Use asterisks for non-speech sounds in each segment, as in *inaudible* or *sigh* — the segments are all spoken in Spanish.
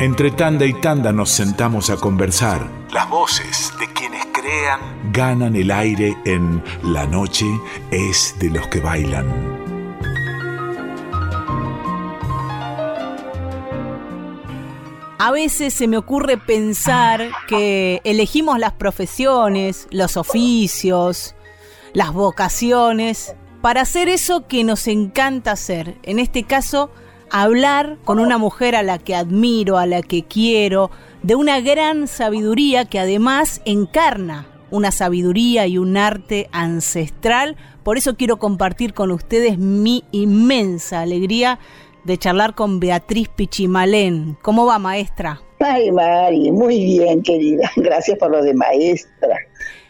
Entre tanda y tanda nos sentamos a conversar. Las voces de quienes crean ganan el aire en La noche es de los que bailan. A veces se me ocurre pensar que elegimos las profesiones, los oficios, las vocaciones para hacer eso que nos encanta hacer. En este caso, hablar con una mujer a la que admiro, a la que quiero, de una gran sabiduría que además encarna una sabiduría y un arte ancestral. Por eso quiero compartir con ustedes mi inmensa alegría de charlar con Beatriz Pichimalén. ¿Cómo va, maestra? Ay, Mari, muy bien, querida. *laughs* Gracias por lo de maestra.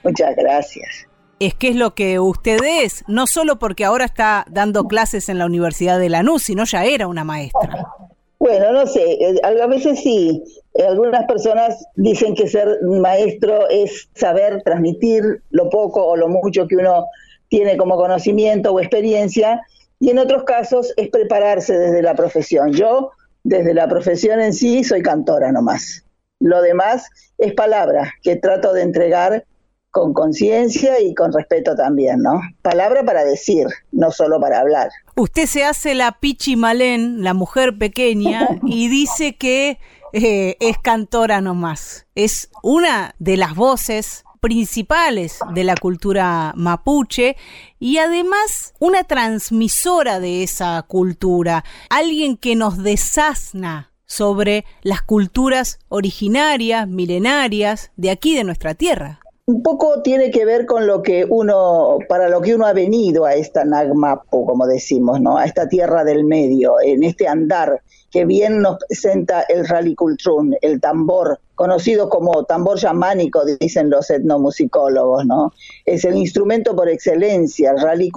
Muchas gracias es que es lo que usted es, no solo porque ahora está dando clases en la Universidad de Lanús, sino ya era una maestra. Bueno, no sé, eh, a veces sí. Eh, algunas personas dicen que ser maestro es saber transmitir lo poco o lo mucho que uno tiene como conocimiento o experiencia, y en otros casos es prepararse desde la profesión. Yo, desde la profesión en sí, soy cantora nomás. Lo demás es palabra que trato de entregar con conciencia y con respeto también, ¿no? Palabra para decir, no solo para hablar. Usted se hace la Pichi Malén, la mujer pequeña, *laughs* y dice que eh, es cantora nomás. Es una de las voces principales de la cultura mapuche y además una transmisora de esa cultura, alguien que nos desasna sobre las culturas originarias, milenarias de aquí de nuestra tierra un poco tiene que ver con lo que uno, para lo que uno ha venido a esta Nagmapo, como decimos, ¿no? A esta tierra del medio, en este andar que bien nos presenta el Rally el tambor, conocido como tambor yamánico, dicen los etnomusicólogos, ¿no? Es el instrumento por excelencia, el Rally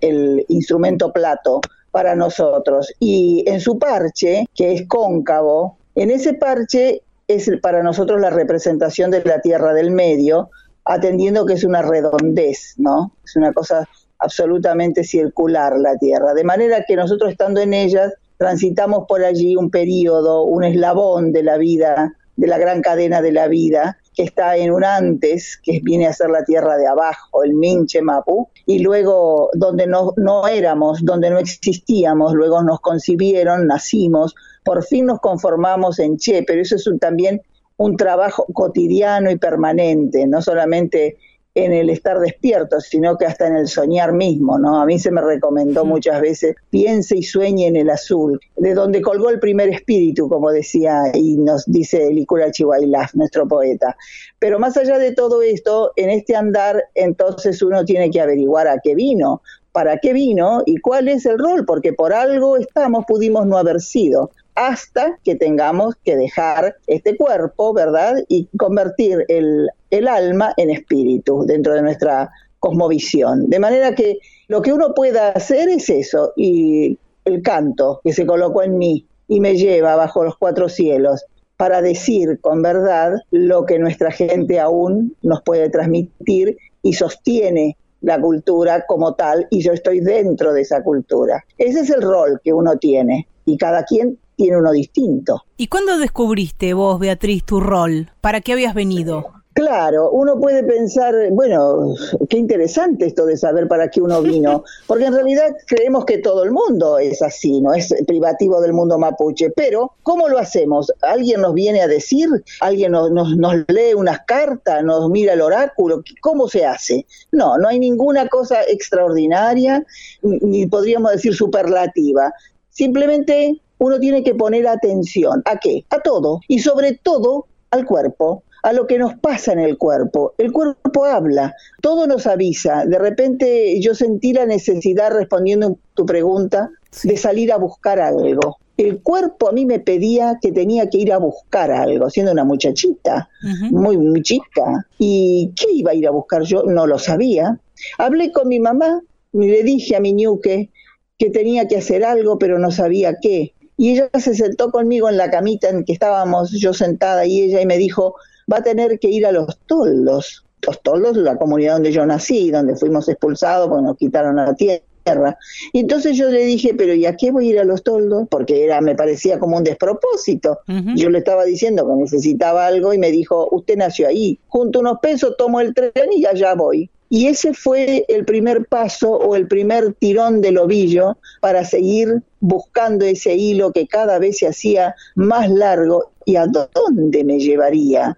el instrumento plato para nosotros. Y en su parche, que es cóncavo, en ese parche es para nosotros la representación de la tierra del medio, atendiendo que es una redondez, ¿no? Es una cosa absolutamente circular la Tierra, de manera que nosotros estando en ella transitamos por allí un periodo, un eslabón de la vida, de la gran cadena de la vida, que está en un antes, que viene a ser la tierra de abajo, el Minche Mapu, y luego donde no, no éramos, donde no existíamos, luego nos concibieron, nacimos, por fin nos conformamos en Che, pero eso es también un trabajo cotidiano y permanente, no solamente en el estar despierto, sino que hasta en el soñar mismo, ¿no? A mí se me recomendó muchas veces, piense y sueñe en el azul, de donde colgó el primer espíritu, como decía y nos dice Licura Chihuahilaf, nuestro poeta. Pero más allá de todo esto, en este andar, entonces uno tiene que averiguar a qué vino, para qué vino y cuál es el rol, porque por algo estamos, pudimos no haber sido hasta que tengamos que dejar este cuerpo, ¿verdad? Y convertir el, alma en espíritu dentro de nuestra cosmovisión. De manera que lo que uno pueda hacer es eso, y el canto que se colocó en mí y me lleva bajo los cuatro cielos para decir con verdad lo que nuestra gente aún nos puede transmitir y sostiene la cultura como tal y yo estoy dentro de esa cultura. Ese es el rol que uno tiene y cada quien tiene uno distinto. ¿Y cuándo descubriste vos, Beatriz, tu rol? ¿Para qué habías venido? Claro, uno puede pensar, bueno, qué interesante esto de saber para qué uno vino, *laughs* porque en realidad creemos que todo el mundo es así, no es privativo del mundo mapuche, pero ¿cómo lo hacemos? ¿Alguien nos viene a decir? ¿Alguien nos, nos, nos lee unas cartas? ¿Nos mira el oráculo? ¿Cómo se hace? No, no hay ninguna cosa extraordinaria, ni podríamos decir superlativa. Simplemente uno tiene que poner atención. ¿A qué? A todo. Y sobre todo al cuerpo a lo que nos pasa en el cuerpo. El cuerpo habla, todo nos avisa. De repente yo sentí la necesidad, respondiendo a tu pregunta, de salir a buscar algo. El cuerpo a mí me pedía que tenía que ir a buscar algo, siendo una muchachita, muy, muy chica. ¿Y qué iba a ir a buscar yo? No lo sabía. Hablé con mi mamá y le dije a mi ñuque que tenía que hacer algo, pero no sabía qué y ella se sentó conmigo en la camita en que estábamos yo sentada y ella y me dijo, va a tener que ir a los toldos. Los toldos, la comunidad donde yo nací, donde fuimos expulsados porque nos quitaron la tierra. Y entonces yo le dije, pero ¿y a qué voy a ir a los toldos? Porque era, me parecía como un despropósito. Yo le estaba diciendo que necesitaba algo y me dijo, usted nació ahí, junto unos pesos, tomo el tren y allá voy. Y ese fue el primer paso o el primer tirón del ovillo para seguir buscando ese hilo que cada vez se hacía más largo y a dónde me llevaría.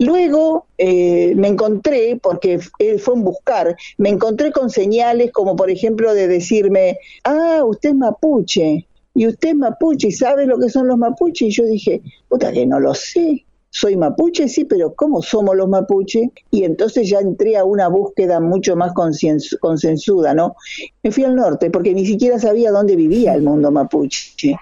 Luego eh, me encontré, porque fue un buscar, me encontré con señales como por ejemplo de decirme, ah, usted es mapuche, y usted es mapuche, ¿y sabe lo que son los mapuches? Y yo dije, puta que no lo sé soy mapuche, sí, pero ¿cómo somos los mapuche? Y entonces ya entré a una búsqueda mucho más consensuada, ¿no? Me fui al norte porque ni siquiera sabía dónde vivía el mundo mapuche.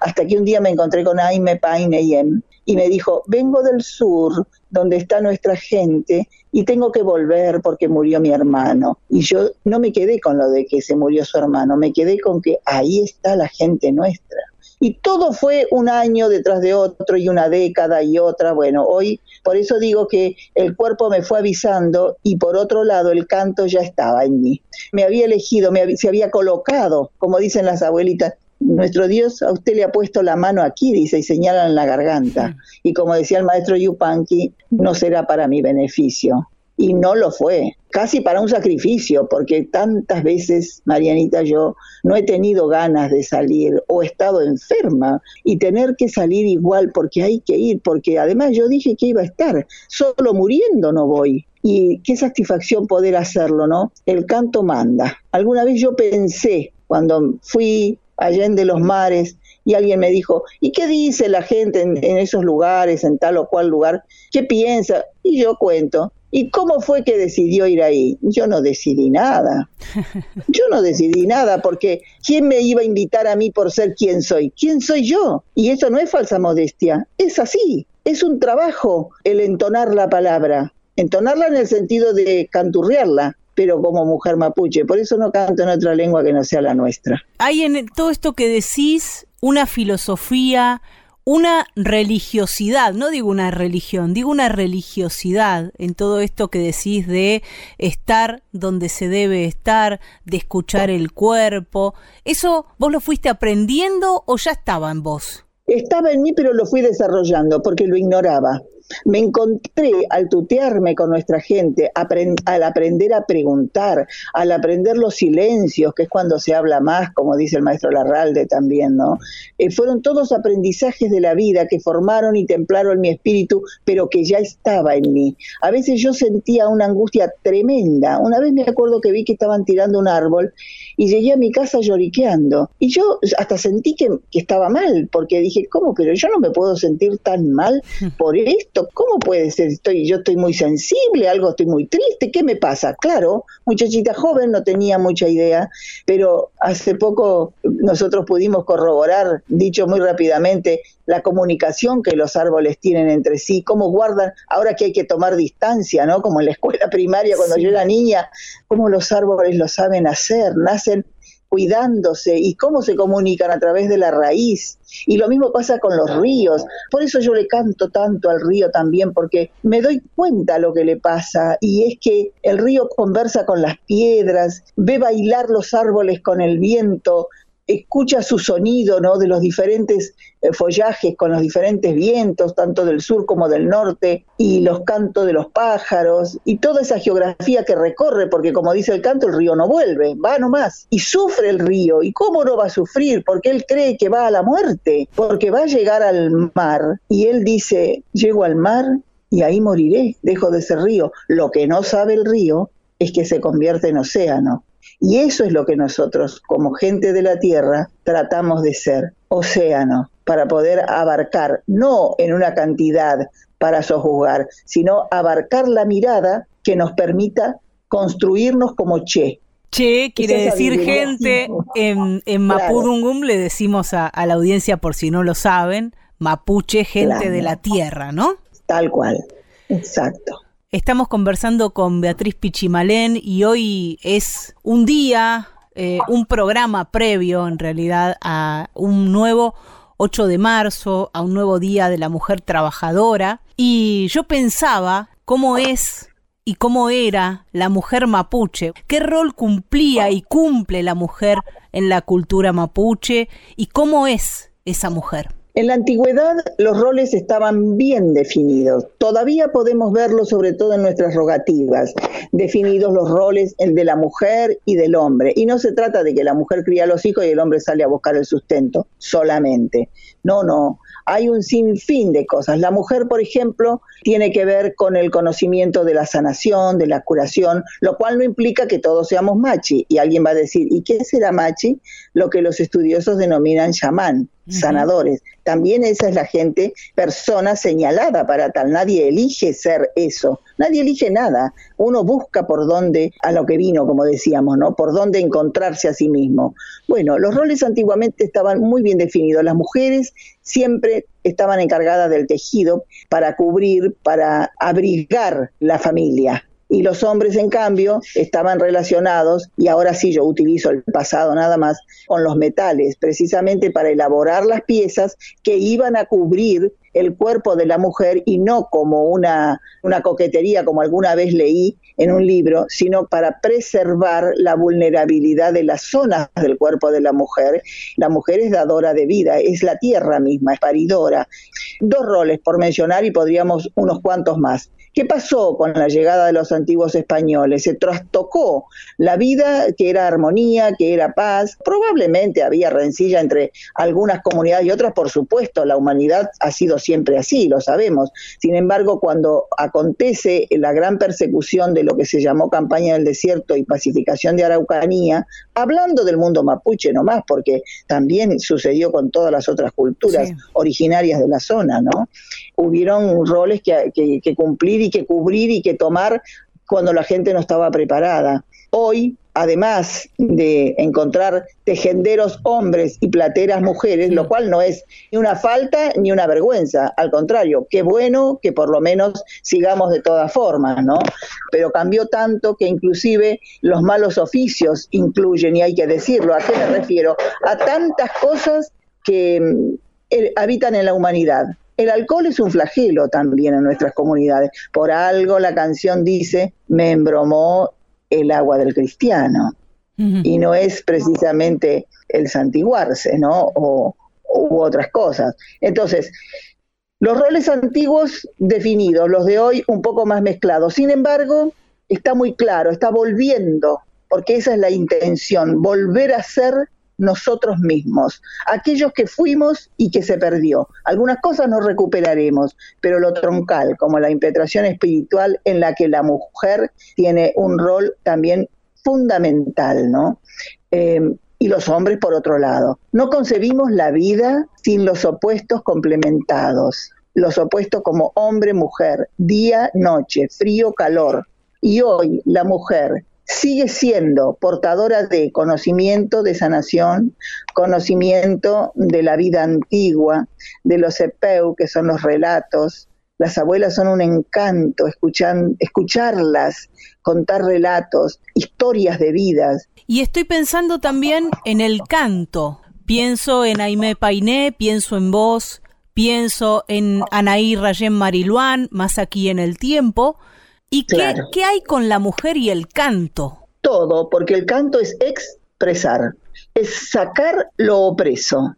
Hasta que un día me encontré con Aime Paineyem y me dijo, vengo del sur, donde está nuestra gente, y tengo que volver porque murió mi hermano. Y yo no me quedé con lo de que se murió su hermano, me quedé con que ahí está la gente nuestra. Y todo fue un año detrás de otro y una década y otra. Bueno, hoy por eso digo que el cuerpo me fue avisando y por otro lado el canto ya estaba en mí. Me había elegido, me se había colocado, como dicen las abuelitas, nuestro Dios a usted le ha puesto la mano aquí, dice, y señala en la garganta. Y como decía el maestro Yupanqui, no será para mi beneficio, y no lo fue, casi para un sacrificio, porque tantas veces, Marianita, yo no he tenido ganas de salir o he estado enferma y tener que salir igual porque hay que ir, porque además yo dije que iba a estar, solo muriendo no voy. Y qué satisfacción poder hacerlo, ¿no? El canto manda. Alguna vez yo pensé, cuando fui allá en de los mares, y alguien me dijo, ¿y qué dice la gente en, en, esos lugares, en tal o cual lugar? ¿Qué piensa? Y yo cuento, ¿Y cómo fue que decidió ir ahí? Yo no decidí nada. *laughs* Yo no decidí nada porque ¿quién me iba a invitar a mí por ser quien soy? ¿Quién soy yo? Y eso no es falsa modestia, es así. Es un trabajo el entonar la palabra. Entonarla en el sentido de canturrearla, pero como mujer mapuche. Por eso no canto en otra lengua que no sea la nuestra. Hay en todo esto que decís una filosofía, una religiosidad, no digo una religión, digo una religiosidad en todo esto que decís de estar donde se debe estar, de escuchar el cuerpo. ¿Eso vos lo fuiste aprendiendo o ya estaba en vos? Estaba en mí, pero lo fui desarrollando porque lo ignoraba. Me encontré al tutearme con nuestra gente, al aprender a preguntar, al aprender los silencios, que es cuando se habla más, como dice el maestro Larralde también, ¿no? Eh, fueron todos aprendizajes de la vida que formaron y templaron mi espíritu, pero que ya estaba en mí. A veces yo sentía una angustia tremenda. Una vez me acuerdo que vi que estaban tirando un árbol y llegué a mi casa lloriqueando. Y yo hasta sentí que, que estaba mal, porque dije, ¿cómo? Pero yo no me puedo sentir tan mal *laughs* por esto ¿cómo puede ser? Estoy, yo estoy muy sensible, algo estoy muy triste, ¿qué me pasa? Claro, muchachita joven, no tenía mucha idea, pero hace poco nosotros pudimos corroborar, dicho muy rápidamente, la comunicación que los árboles tienen entre sí, cómo guardan, ahora que hay que tomar distancia, ¿no? Como en la escuela primaria cuando yo era niña, cómo los árboles lo saben hacer, nacen cuidándose y cómo se comunican a través de la raíz. Y lo mismo pasa con los ríos. Por eso yo le canto tanto al río también, porque me doy cuenta lo que le pasa. Y es que el río conversa con las piedras, ve bailar los árboles con el viento, escucha su sonido, ¿no? De los diferentes eh, follajes con los diferentes vientos, tanto del sur como del norte, y los cantos de los pájaros, y toda esa geografía que recorre, porque como dice el canto, el río no vuelve, va nomás, y sufre el río, y cómo no va a sufrir, porque él cree que va a la muerte, porque va a llegar al mar, y él dice, llego al mar y ahí moriré, dejo de ser río. Lo que no sabe el río es que se convierte en océano. Y eso es lo que nosotros, como gente de la Tierra, tratamos de ser, océano, para poder abarcar, no en una cantidad para sojuzgar, sino abarcar la mirada que nos permita construirnos como Che. Che quiere decir gente, en, en Mapudungum le decimos a, la audiencia por si no lo saben, mapuche, gente de la tierra, ¿no? Tal cual, exacto. Estamos conversando con Beatriz Pichimalén y hoy es un día, eh, un programa previo en realidad a un nuevo 8 de marzo, a un nuevo día de la mujer trabajadora. Y yo pensaba cómo es y cómo era la mujer mapuche, qué rol cumplía y cumple la mujer en la cultura mapuche y cómo es esa mujer. En la antigüedad los roles estaban bien definidos. Todavía podemos verlo sobre todo en nuestras rogativas, definidos los roles el de la mujer y del hombre. Y no se trata de que la mujer cría a los hijos y el hombre sale a buscar el sustento solamente. No, no hay un sinfín de cosas. La mujer, por ejemplo, tiene que ver con el conocimiento de la sanación, de la curación, lo cual no implica que todos seamos machi. Y alguien va a decir, ¿y qué será machi? Lo que los estudiosos denominan chamán sanadores. También esa es la gente, persona señalada para tal. Nadie elige ser eso. Nadie elige nada. Uno busca por dónde, a lo que vino, como decíamos, ¿no? Por dónde encontrarse a sí mismo. Bueno, los roles antiguamente estaban muy bien definidos. Las mujeres siempre estaban encargadas del tejido para cubrir, para abrigar la familia y los hombres, en cambio, estaban relacionados, y ahora sí yo utilizo el pasado nada más, con los metales, precisamente para elaborar las piezas que iban a cubrir el cuerpo de la mujer y no como una, una coquetería, como alguna vez leí en un libro, sino para preservar la vulnerabilidad de las zonas del cuerpo de la mujer. La mujer es dadora de vida, es la tierra misma, es paridora. Dos roles por mencionar y podríamos unos cuantos más. ¿Qué pasó con la llegada de los antiguos españoles? Se trastocó la vida que era armonía, que era paz. Probablemente había rencilla entre algunas comunidades y otras, por supuesto, la humanidad ha sido siempre así, lo sabemos. Sin embargo, cuando acontece la gran persecución de lo que se llamó campaña del desierto y pacificación de Araucanía, hablando del mundo mapuche nomás, porque también sucedió con todas las otras culturas originarias de la zona, ¿no? Hubieron roles que, que, que cumplir y que cubrir y que tomar cuando la gente no estaba preparada. Hoy, además de encontrar tejenderos hombres y plateras mujeres, lo cual no es ni una falta ni una vergüenza, al contrario, qué bueno que por lo menos sigamos de todas formas, ¿no? Pero cambió tanto que inclusive los malos oficios incluyen, y hay que decirlo, ¿a qué me refiero? A tantas cosas que mm, habitan en la humanidad. El alcohol es un flagelo también en nuestras comunidades. Por algo la canción dice, me embromó el agua del cristiano. Y no es precisamente el santiguarse, ¿no? O, u otras cosas. Entonces, los roles antiguos definidos, los de hoy un poco más mezclados. Sin embargo, está muy claro, está volviendo, porque esa es la intención, volver a ser nosotros mismos, aquellos que fuimos y que se perdió. Algunas cosas nos recuperaremos, pero lo troncal, como la impetración espiritual en la que la mujer tiene un rol también fundamental, ¿no? Eh, y los hombres por otro lado. No concebimos la vida sin los opuestos complementados, los opuestos como hombre-mujer, día-noche, frío-calor. Y hoy la mujer sigue siendo portadora de conocimiento de sanación, conocimiento de la vida antigua, de los epeu, que son los relatos. Las abuelas son un encanto, escuchan, escucharlas, contar relatos, historias de vidas. Y estoy pensando también en el canto. Pienso en Aimé Painé, pienso en vos, pienso en Anaí Rayén Mariluán, más aquí en el tiempo, ¿Y qué, hay con la mujer y el canto? Todo, porque el canto es expresar, es sacar lo opreso,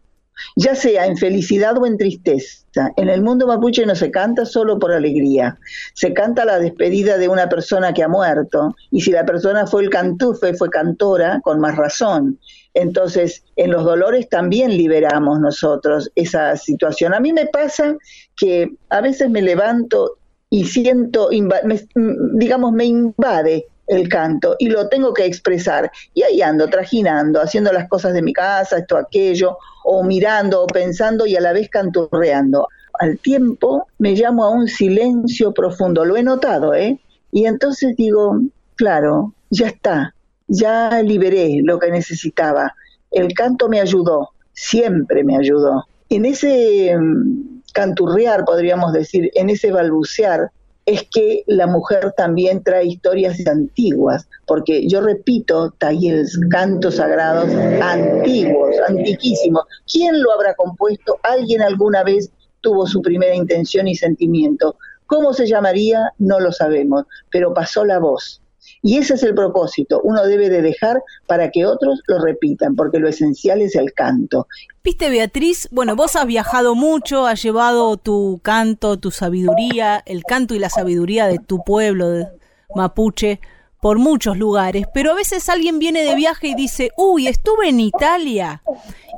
ya sea en felicidad o en tristeza. En el mundo mapuche no se canta solo por alegría, se canta la despedida de una persona que ha muerto, y si la persona fue el cantufe, fue cantora, con más razón. Entonces, en los dolores también liberamos nosotros esa situación. A mí me pasa que a veces me levanto y siento, digamos, me invade el canto y lo tengo que expresar. Y ahí ando trajinando, haciendo las cosas de mi casa, esto, aquello, o mirando o pensando y a la vez canturreando. Al tiempo me llamo a un silencio profundo, lo he notado, ¿eh? Y entonces digo, claro, ya está, ya liberé lo que necesitaba. El canto me ayudó, siempre me ayudó. En ese canturrear, podríamos decir, en ese balbucear, es que la mujer también trae historias antiguas, porque yo repito, talleres, cantos sagrados antiguos, antiquísimos. ¿Quién lo habrá compuesto? ¿Alguien alguna vez tuvo su primera intención y sentimiento? ¿Cómo se llamaría? No lo sabemos, pero pasó la voz. Y ese es el propósito, uno debe de dejar para que otros lo repitan, porque lo esencial es el canto. Viste, Beatriz, bueno, vos has viajado mucho, has llevado tu canto, tu sabiduría, el canto y la sabiduría de tu pueblo de mapuche por muchos lugares, pero a veces alguien viene de viaje y dice, uy, estuve en Italia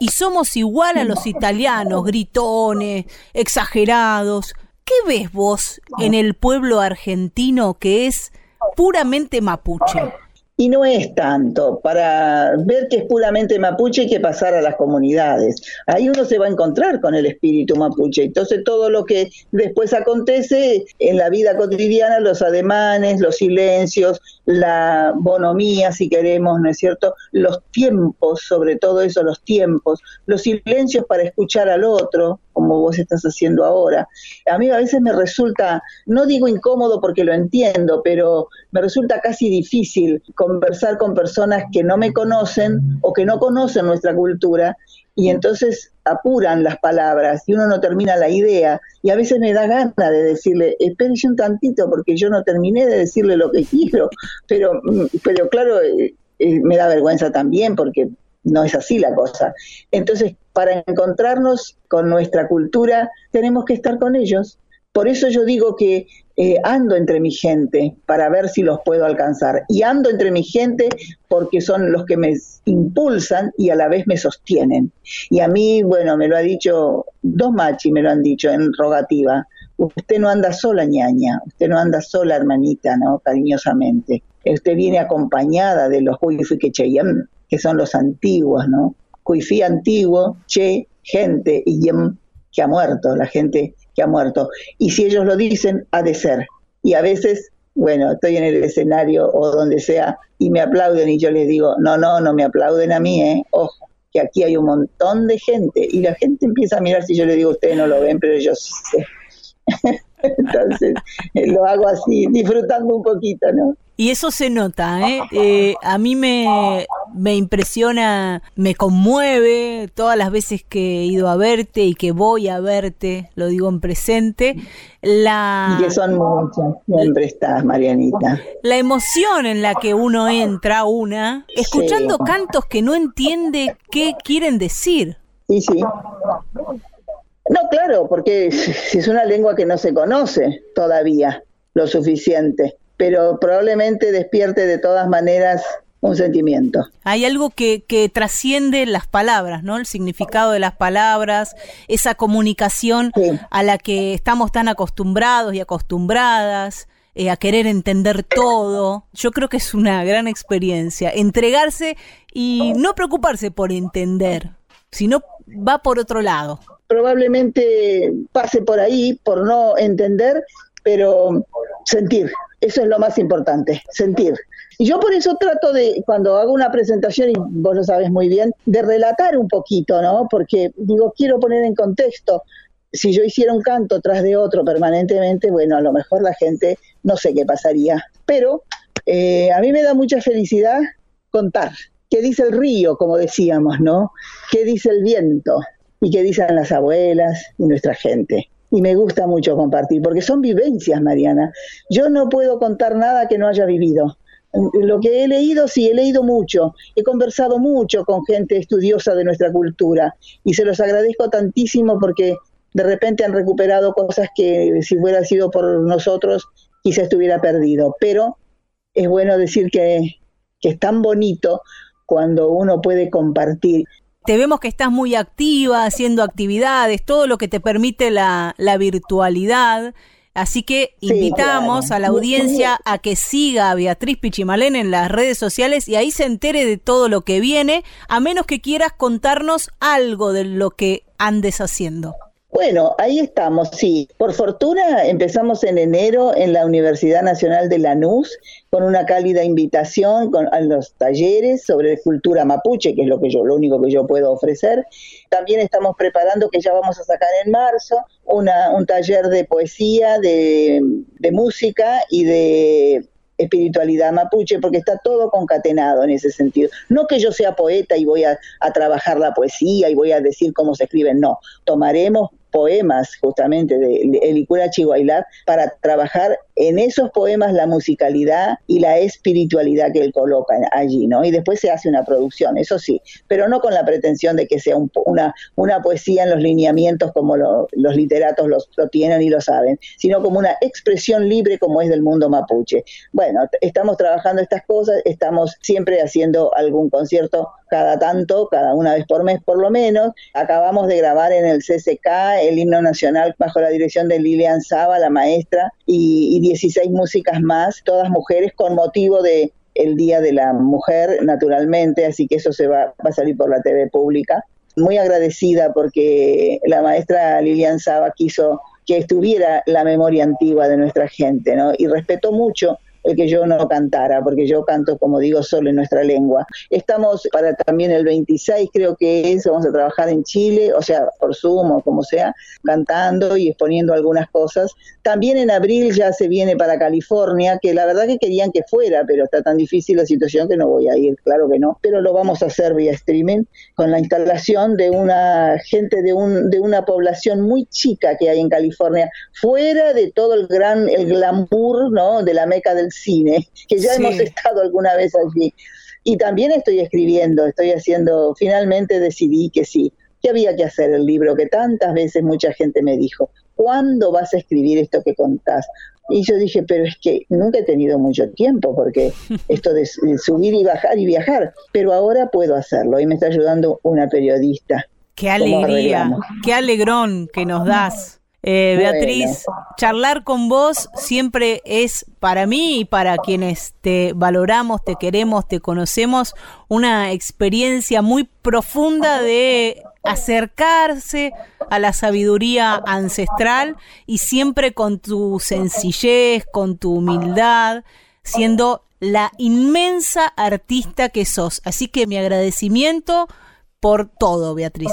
y somos igual a los italianos, gritones, exagerados. ¿Qué ves vos en el pueblo argentino que es puramente mapuche? Y no es tanto, para ver que es puramente mapuche hay que pasar a las comunidades. Ahí uno se va a encontrar con el espíritu mapuche. Entonces todo lo que después acontece en la vida cotidiana, los ademanes, los silencios, la bonomía, si queremos, ¿no es cierto? Los tiempos, sobre todo eso, los tiempos, los silencios para escuchar al otro, como vos estás haciendo ahora. A mí a veces me resulta, no digo incómodo porque lo entiendo, pero me resulta casi difícil conversar con personas que no me conocen o que no conocen nuestra cultura y entonces apuran las palabras y uno no termina la idea y a veces me da gana de decirle, espérese un tantito porque yo no terminé de decirle lo que *laughs* quiero, pero, mm, pero claro, eh, eh, me da vergüenza también porque no es así la cosa. Entonces, para encontrarnos con nuestra cultura, tenemos que estar con ellos. Por eso yo digo que eh, ando entre mi gente para ver si los puedo alcanzar. Y ando entre mi gente porque son los que me impulsan y a la vez me sostienen. Y a mí, bueno, me lo ha dicho, dos machis me lo han dicho en rogativa. Usted no anda sola, ñaña, usted no anda sola, hermanita, ¿no? Cariñosamente. Usted viene acompañada de los Huifuiquecheyem, que son los antiguos, ¿no? Cuifí antiguo, che, gente, y yem, que ha muerto, la gente que ha muerto. Y si ellos lo dicen, ha de ser. Y a veces, bueno, estoy en el escenario o donde sea y me aplauden y yo les digo, no, no, no me aplauden a mí, ¿eh? Ojo, que aquí hay un montón de gente. Y la gente empieza a mirar si yo le digo, ustedes no lo ven, pero yo sí sé. *laughs* Entonces, lo hago así, disfrutando un poquito, ¿no? Y eso se nota, ¿eh? eh a mí me, me impresiona, me conmueve todas las veces que he ido a verte y que voy a verte, lo digo en presente. La, y que son muchas, siempre estás, Marianita. La emoción en la que uno entra, una, escuchando cantos que no entiende qué quieren decir. Sí, sí. No, claro, porque es una lengua que no se conoce todavía lo suficiente pero probablemente despierte de todas maneras un sentimiento. Hay algo que, que, trasciende las palabras, ¿no? El significado de las palabras, esa comunicación a la que estamos tan acostumbrados y acostumbradas, eh, a querer entender todo. Yo creo que es una gran experiencia. Entregarse y no preocuparse por entender, sino va por otro lado. Probablemente pase por ahí, por no entender, pero sentir, eso es lo más importante, sentir. Y yo por eso trato de, cuando hago una presentación, y vos lo sabes muy bien, de relatar un poquito, ¿no? Porque digo, quiero poner en contexto, si yo hiciera un canto tras de otro permanentemente, bueno, a lo mejor la gente no sé qué pasaría. Pero eh, a mí me da mucha felicidad contar qué dice el río, como decíamos, ¿no? ¿Qué dice el viento? Y qué dicen las abuelas y nuestra gente y me gusta mucho compartir, porque son vivencias, Mariana. Yo no puedo contar nada que no haya vivido. Lo que he leído, sí, he leído mucho, he conversado mucho con gente estudiosa de nuestra cultura y se los agradezco tantísimo porque de repente han recuperado cosas que si hubiera sido por nosotros quizá estuviera perdido. Pero es bueno decir que, que es tan bonito cuando uno puede compartir te vemos que estás muy activa, haciendo actividades, todo lo que te permite la, virtualidad. Así que invitamos a la audiencia a que siga a Beatriz Pichimalén en las redes sociales y ahí se entere de todo lo que viene, a menos que quieras contarnos algo de lo que andes haciendo. Bueno, ahí estamos, sí. Por fortuna empezamos en enero en la Universidad Nacional de Lanús con una cálida invitación con, a los talleres sobre cultura mapuche, que es lo que yo, lo único que yo puedo ofrecer. También estamos preparando, que ya vamos a sacar en marzo, una, un taller de poesía, de, música y de espiritualidad mapuche, porque está todo concatenado en ese sentido. No que yo sea poeta y voy a, a, trabajar la poesía y voy a decir cómo se escribe, no. Tomaremos poemas justamente de Elicura Chihuahua para trabajar en esos poemas la musicalidad y la espiritualidad que él coloca allí, ¿no? Y después se hace una producción, eso sí, pero no con la pretensión de que sea una, una poesía en los lineamientos como los literatos lo tienen y lo saben, sino como una expresión libre como es del mundo mapuche. Bueno, estamos trabajando estas cosas, estamos siempre haciendo algún concierto cada tanto, cada una vez por mes por lo menos. Acabamos de grabar en el CCK el himno nacional bajo la dirección de Lilian Saba, la maestra, y, y 16 músicas más, todas mujeres con motivo de el Día de la Mujer, naturalmente, así que eso se va, va a salir por la TV pública. Muy agradecida porque la maestra Lilian Saba quiso que estuviera la memoria antigua de nuestra gente, ¿no? Y respetó mucho el que yo no cantara, porque yo canto, como digo, solo en nuestra lengua. Estamos para también el 26, creo que es, vamos a trabajar en Chile, o sea, por Zoom o como sea, cantando y exponiendo algunas cosas. También en abril ya se viene para California, que la verdad que querían que fuera, pero está tan difícil la situación que no voy a ir, claro que no. Pero lo vamos a hacer vía streaming con la instalación de una gente de, un, de una población muy chica que hay en California, fuera de todo el gran, el glamour, ¿no? De la meca del cine, que ya hemos estado alguna vez allí. Y también estoy escribiendo, estoy haciendo, finalmente decidí que sí, que había que hacer el libro, que tantas veces mucha gente me dijo, ¿cuándo vas a escribir esto que contás? Y yo dije, pero es que nunca he tenido mucho tiempo, porque *laughs* esto de subir y bajar y viajar, pero ahora puedo hacerlo y me está ayudando una periodista. Qué alegría, qué alegrón que nos das. Eh, Beatriz, charlar con vos siempre es para mí y para quienes te valoramos, te queremos, te conocemos, una experiencia muy profunda de acercarse a la sabiduría ancestral y siempre con tu sencillez, con tu humildad, siendo la inmensa artista que sos. Así que mi agradecimiento por todo, Beatriz.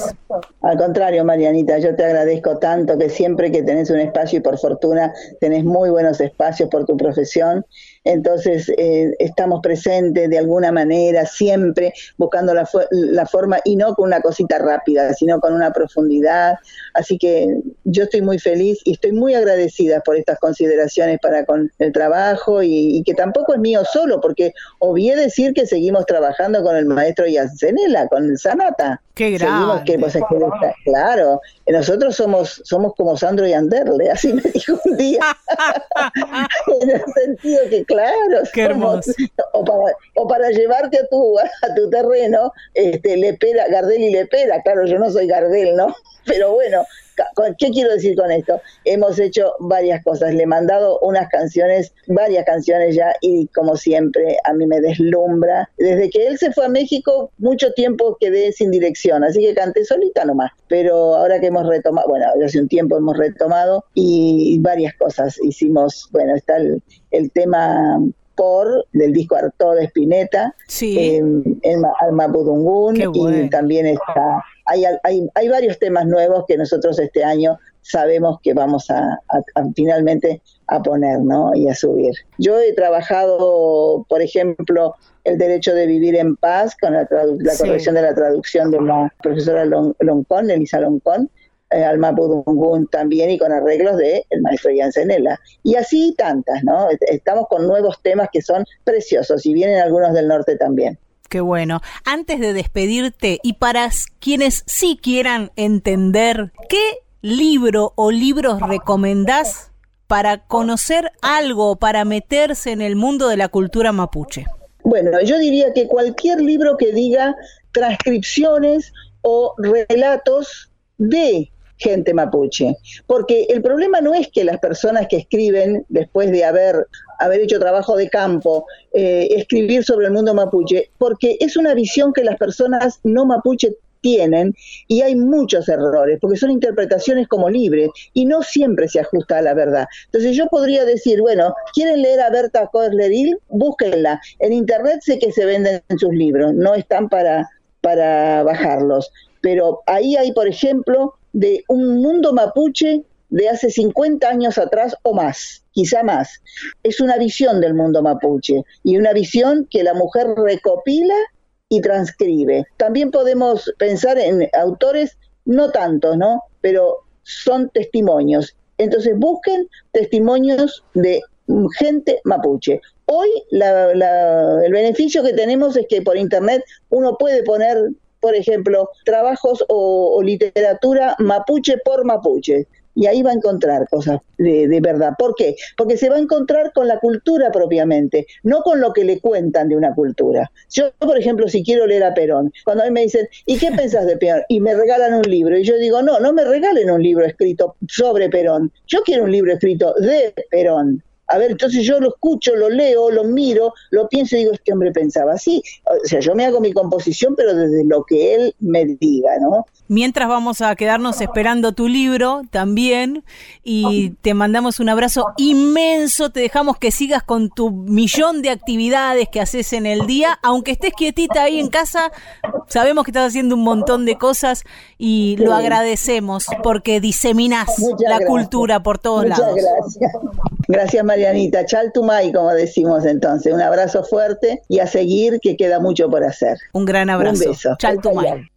Al contrario, Marianita, yo te agradezco tanto que siempre que tenés un espacio y por fortuna tenés muy buenos espacios por tu profesión entonces, eh, estamos presentes de alguna manera, siempre buscando la, la, forma, y no con una cosita rápida, sino con una profundidad. Así que yo estoy muy feliz y estoy muy agradecida por estas consideraciones para con el trabajo y, que tampoco es mío solo, porque obvié decir que seguimos trabajando con el maestro Yacenela, con el Sanata. Qué grande. Que, pues, claro, nosotros somos somos como Sandro y Anderle, así me dijo un día. *laughs* *laughs* en el sentido que, claro, Qué hermoso. O, para, o para llevarte a tu, a tu terreno, este, Lepera, Gardel y Lepera, claro, yo no soy Gardel, ¿no? Pero bueno, ¿Qué quiero decir con esto? Hemos hecho varias cosas. Le he mandado unas canciones, varias canciones ya, y como siempre, a mí me deslumbra. Desde que él se fue a México, mucho tiempo quedé sin dirección, así que canté solita nomás. Pero ahora que hemos retomado, bueno, hace un tiempo hemos retomado y varias cosas hicimos. Bueno, está el, el tema por del disco Arto de Spinetta, en, Alma Budungun, y también está, hay, hay, hay, varios temas nuevos que nosotros este año sabemos que vamos a, finalmente a poner ¿no? y a subir. Yo he trabajado, por ejemplo, el derecho de vivir en paz con la, corrección de la traducción de la profesora Loncón, Elisa Loncón, eh, al Mapudungun también y con arreglos de el maestro Jansenela. Y así tantas, ¿no? Estamos con nuevos temas que son preciosos y vienen algunos del norte también. Qué bueno. Antes de despedirte y para quienes sí quieran entender, ¿qué libro o libros recomendás para conocer algo, para meterse en el mundo de la cultura mapuche? Bueno, yo diría que cualquier libro que diga transcripciones o relatos de gente mapuche. Porque el problema no es que las personas que escriben, después de haber, haber hecho trabajo de campo, eh, escribir sobre el mundo mapuche, porque es una visión que las personas no mapuche tienen y hay muchos errores, porque son interpretaciones como libres y no siempre se ajusta a la verdad. Entonces yo podría decir, bueno, ¿quieren leer a Berta Kozleril? Búsquenla. En internet sé que se venden sus libros, no están para, para bajarlos. Pero ahí hay, por ejemplo, de un mundo mapuche de hace 50 años atrás o más, quizá más. Es una visión del mundo mapuche y una visión que la mujer recopila y transcribe. También podemos pensar en autores, no tantos, ¿no? Pero son testimonios. Entonces busquen testimonios de gente mapuche. Hoy el beneficio que tenemos es que por internet uno puede poner, por ejemplo, trabajos o literatura mapuche por mapuche y ahí va a encontrar cosas de, verdad. ¿Por qué? Porque se va a encontrar con la cultura propiamente, no con lo que le cuentan de una cultura. Yo, por ejemplo, si quiero leer a Perón, cuando a mí me dicen, ¿y qué pensás de Perón? Y me regalan un libro, y yo digo, no, no me regalen un libro escrito sobre Perón, yo quiero un libro escrito de Perón. A ver, entonces yo lo escucho, lo leo, lo miro, lo pienso y digo, este hombre pensaba así. O sea, yo me hago mi composición, pero desde lo que él me diga, ¿no? Mientras vamos a quedarnos esperando tu libro también y te mandamos un abrazo inmenso, te dejamos que sigas con tu millón de actividades que haces en el día, aunque estés quietita ahí en casa, sabemos que estás haciendo un montón de cosas y lo agradecemos porque diseminas la cultura por todos Muchas lados. Gracias. Gracias Marianita, Chaltumay como decimos entonces, un abrazo fuerte y a seguir que queda mucho por hacer. Un gran abrazo. Un beso. Chaltumay.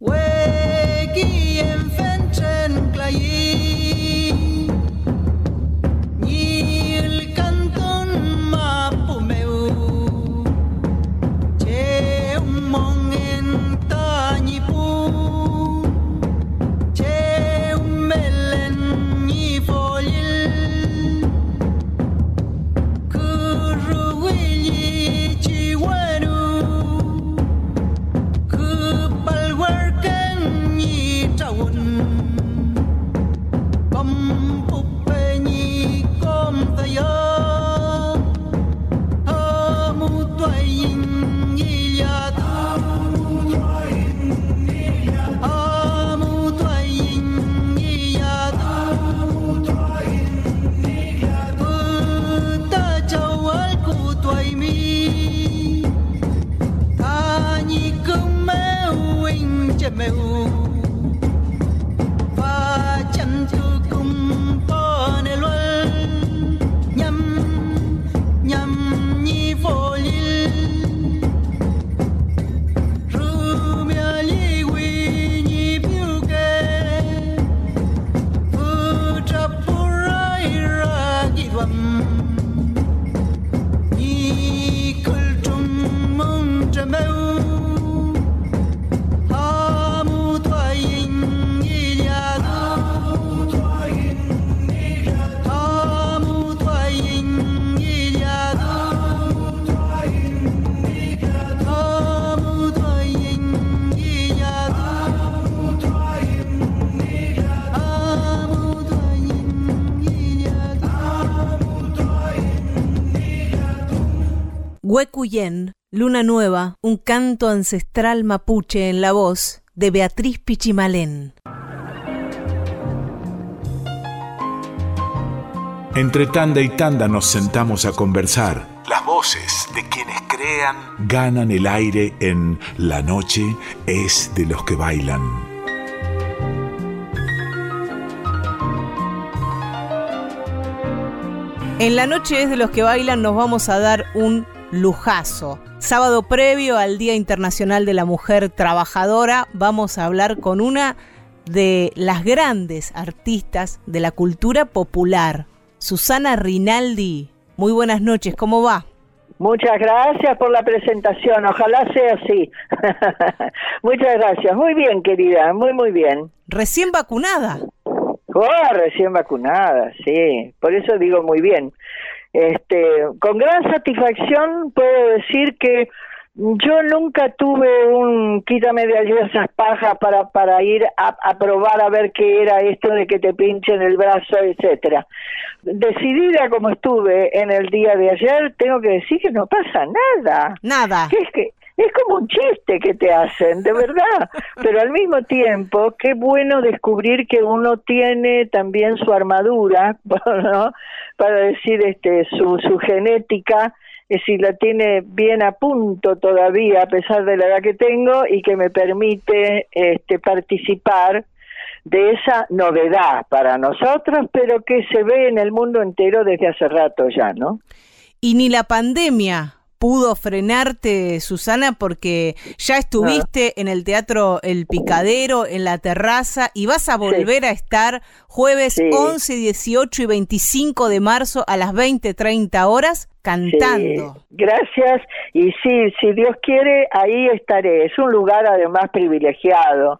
Luna Nueva, un canto ancestral mapuche en la voz de Beatriz Pichimalén. Entre tanda y tanda nos sentamos a conversar. Las voces de quienes crean ganan el aire en La noche es de los que bailan. En la noche es de los que bailan nos vamos a dar un lujazo. Sábado previo al Día Internacional de la Mujer Trabajadora vamos a hablar con una de las grandes artistas de la cultura popular, Susana Rinaldi. Muy buenas noches, ¿cómo va? Muchas gracias por la presentación, ojalá sea así. *laughs* Muchas gracias, muy bien querida, muy muy bien. ¿Recién vacunada? Oh, recién vacunada, sí, por eso digo muy bien. Este, con gran satisfacción puedo decir que yo nunca tuve un quítame de allí esas pajas para, para ir a, probar a ver qué era esto de que te pinchen el brazo, etcétera. Decidida como estuve en el día de ayer, tengo que decir que no pasa nada. Nada. es que es como un chiste que te hacen, de verdad. Pero al mismo tiempo, qué bueno descubrir que uno tiene también su armadura, *laughs* ¿no? Para decir este su, su genética, es si la tiene bien a punto todavía a pesar de la edad que tengo y que me permite este participar de esa novedad para nosotros, pero que se ve en el mundo entero desde hace rato ya, ¿no? Y ni la pandemia pudo frenarte, Susana, porque ya estuviste en el Teatro El Picadero, en la terraza, y vas a volver a estar jueves 11, 18 y 25 de marzo a las 20, 30 horas cantando. Gracias, y sí, si Dios quiere, ahí estaré. Es un lugar además privilegiado.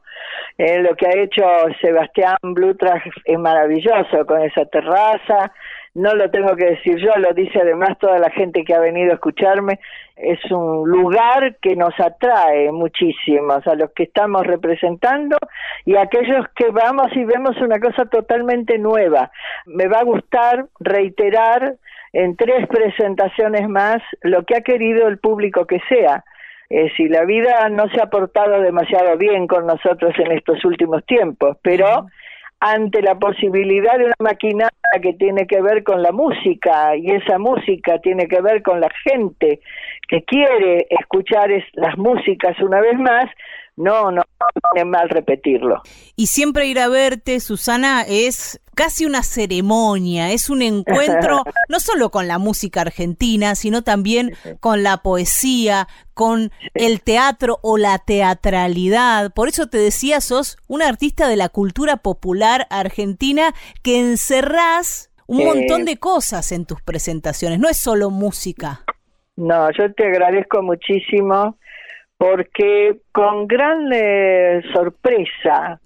Eh, lo que ha hecho Sebastián Blutra es maravilloso con esa terraza no lo tengo que decir yo, lo dice además toda la gente que ha venido a escucharme, es un lugar que nos atrae muchísimo a los que estamos representando y a aquellos que vamos y vemos una cosa totalmente nueva. Me va a gustar reiterar en tres presentaciones más lo que ha querido el público que sea. Eh, si la vida no se ha portado demasiado bien con nosotros en estos últimos tiempos, pero ante la posibilidad de una maquinaria que tiene que ver con la música y esa música tiene que ver con la gente que quiere escuchar las músicas una vez más, no, no, es mal repetirlo. Y siempre ir a verte, Susana, es casi una ceremonia, es un encuentro *laughs* no solo con la música argentina, sino también con la poesía, con el teatro o la teatralidad. Por eso te decía, sos un artista de la cultura popular argentina que encerrás un montón de cosas en tus presentaciones, no es solo música. No, yo te agradezco muchísimo porque con gran eh, sorpresa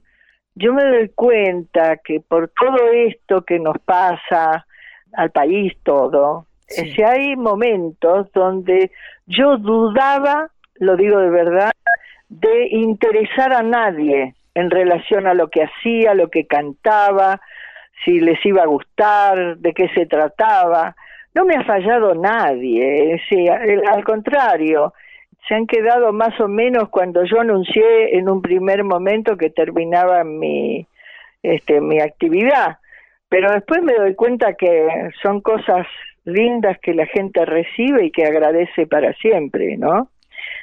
yo me doy cuenta que por todo esto que nos pasa al país todo, si hay momentos donde yo dudaba, lo digo de verdad, de interesar a nadie en relación a lo que hacía, lo que cantaba, si les iba a gustar, de qué se trataba. No me ha fallado nadie, sí, al contrario, se han quedado más o menos cuando yo anuncié en un primer momento que terminaba mi este mi actividad. Pero después me doy cuenta que son cosas lindas que la gente recibe y que agradece para siempre no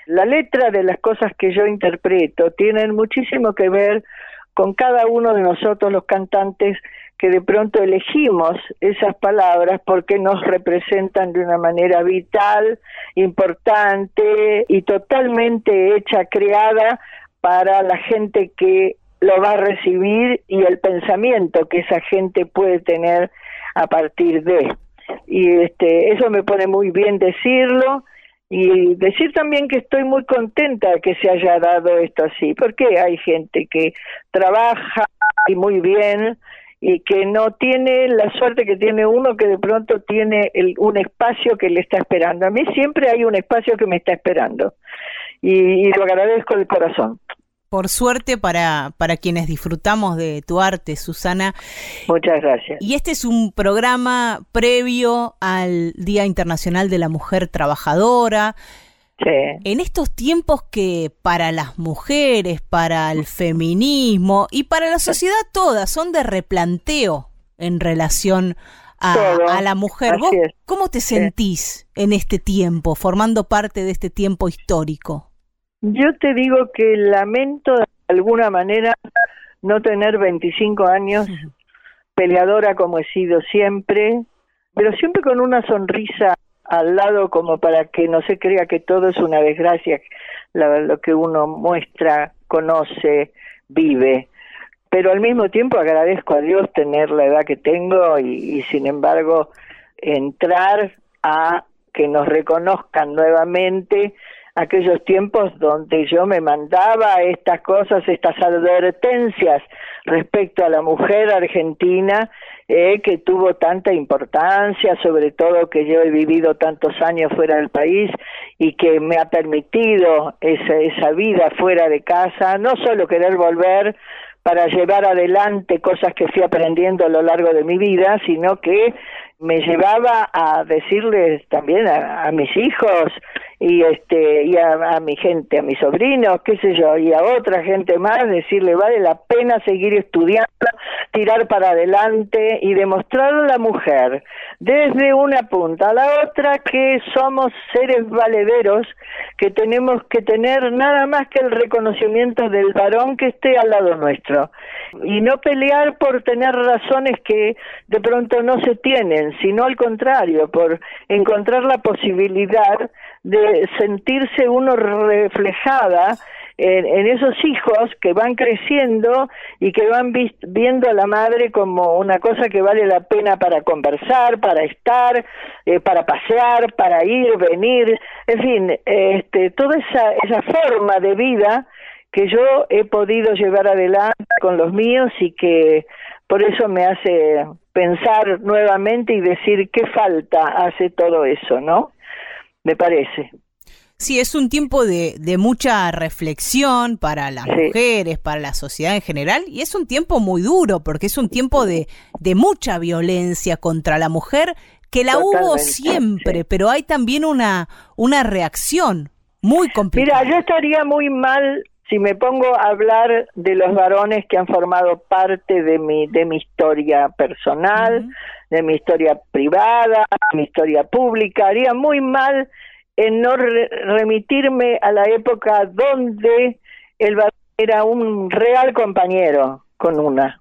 la letra de las cosas que yo interpreto tienen muchísimo que ver con cada uno de nosotros los cantantes que de pronto elegimos esas palabras porque nos representan de una manera vital, importante y totalmente hecha, creada para la gente que lo va a recibir y el pensamiento que esa gente puede tener a partir de. Y este, eso me pone muy bien decirlo y decir también que estoy muy contenta que se haya dado esto así, porque hay gente que trabaja y muy bien y que no tiene la suerte que tiene uno que de pronto tiene un espacio que le está esperando. A mí siempre hay un espacio que me está esperando y, lo agradezco de corazón. Por suerte para, para quienes disfrutamos de tu arte, Susana. Muchas gracias. Y este es un programa previo al Día Internacional de la Mujer Trabajadora. En estos tiempos que para las mujeres, para el feminismo y para la sociedad toda son de replanteo en relación a, la mujer. ¿Vos cómo te sentís en este tiempo, formando parte de este tiempo histórico? Yo te digo que lamento de alguna manera no tener 25 años, peleadora como he sido siempre, pero siempre con una sonrisa al lado como para que no se crea que todo es una desgracia, lo que uno muestra, conoce, vive. Pero al mismo tiempo agradezco a Dios tener la edad que tengo y, sin embargo entrar a que nos reconozcan nuevamente aquellos tiempos donde yo me mandaba estas cosas, estas advertencias respecto a la mujer argentina eh, que tuvo tanta importancia, sobre todo que yo he vivido tantos años fuera del país y que me ha permitido esa, esa vida fuera de casa, no solo querer volver para llevar adelante cosas que fui aprendiendo a lo largo de mi vida, sino que me llevaba a decirles también a, a mis hijos y este y a, mi gente, a mis sobrinos, qué sé yo, y a otra gente más, decirle vale la pena seguir estudiando, tirar para adelante y demostrar a la mujer desde una punta a la otra que somos seres valederos, que tenemos que tener nada más que el reconocimiento del varón que esté al lado nuestro. Y no pelear por tener razones que de pronto no se tienen, sino al contrario, por encontrar la posibilidad de sentirse uno reflejada en, esos hijos que van creciendo y que van viendo a la madre como una cosa que vale la pena para conversar, para estar, eh, para pasear, para ir, venir, en fin, este, toda esa, esa forma de vida que yo he podido llevar adelante con los míos y que por eso me hace pensar nuevamente y decir qué falta hace todo eso, ¿no? Me parece. Sí, es un tiempo de, de mucha reflexión para las mujeres, para la sociedad en general, y es un tiempo muy duro, porque es un tiempo de, de mucha violencia contra la mujer, que la hubo siempre, pero hay también una, una reacción muy complicada. Mira, yo estaría muy mal si me pongo a hablar de los varones que han formado parte de mi, de mi historia personal, de mi historia privada, de mi historia pública, haría muy mal en no remitirme a la época donde el era un real compañero con una.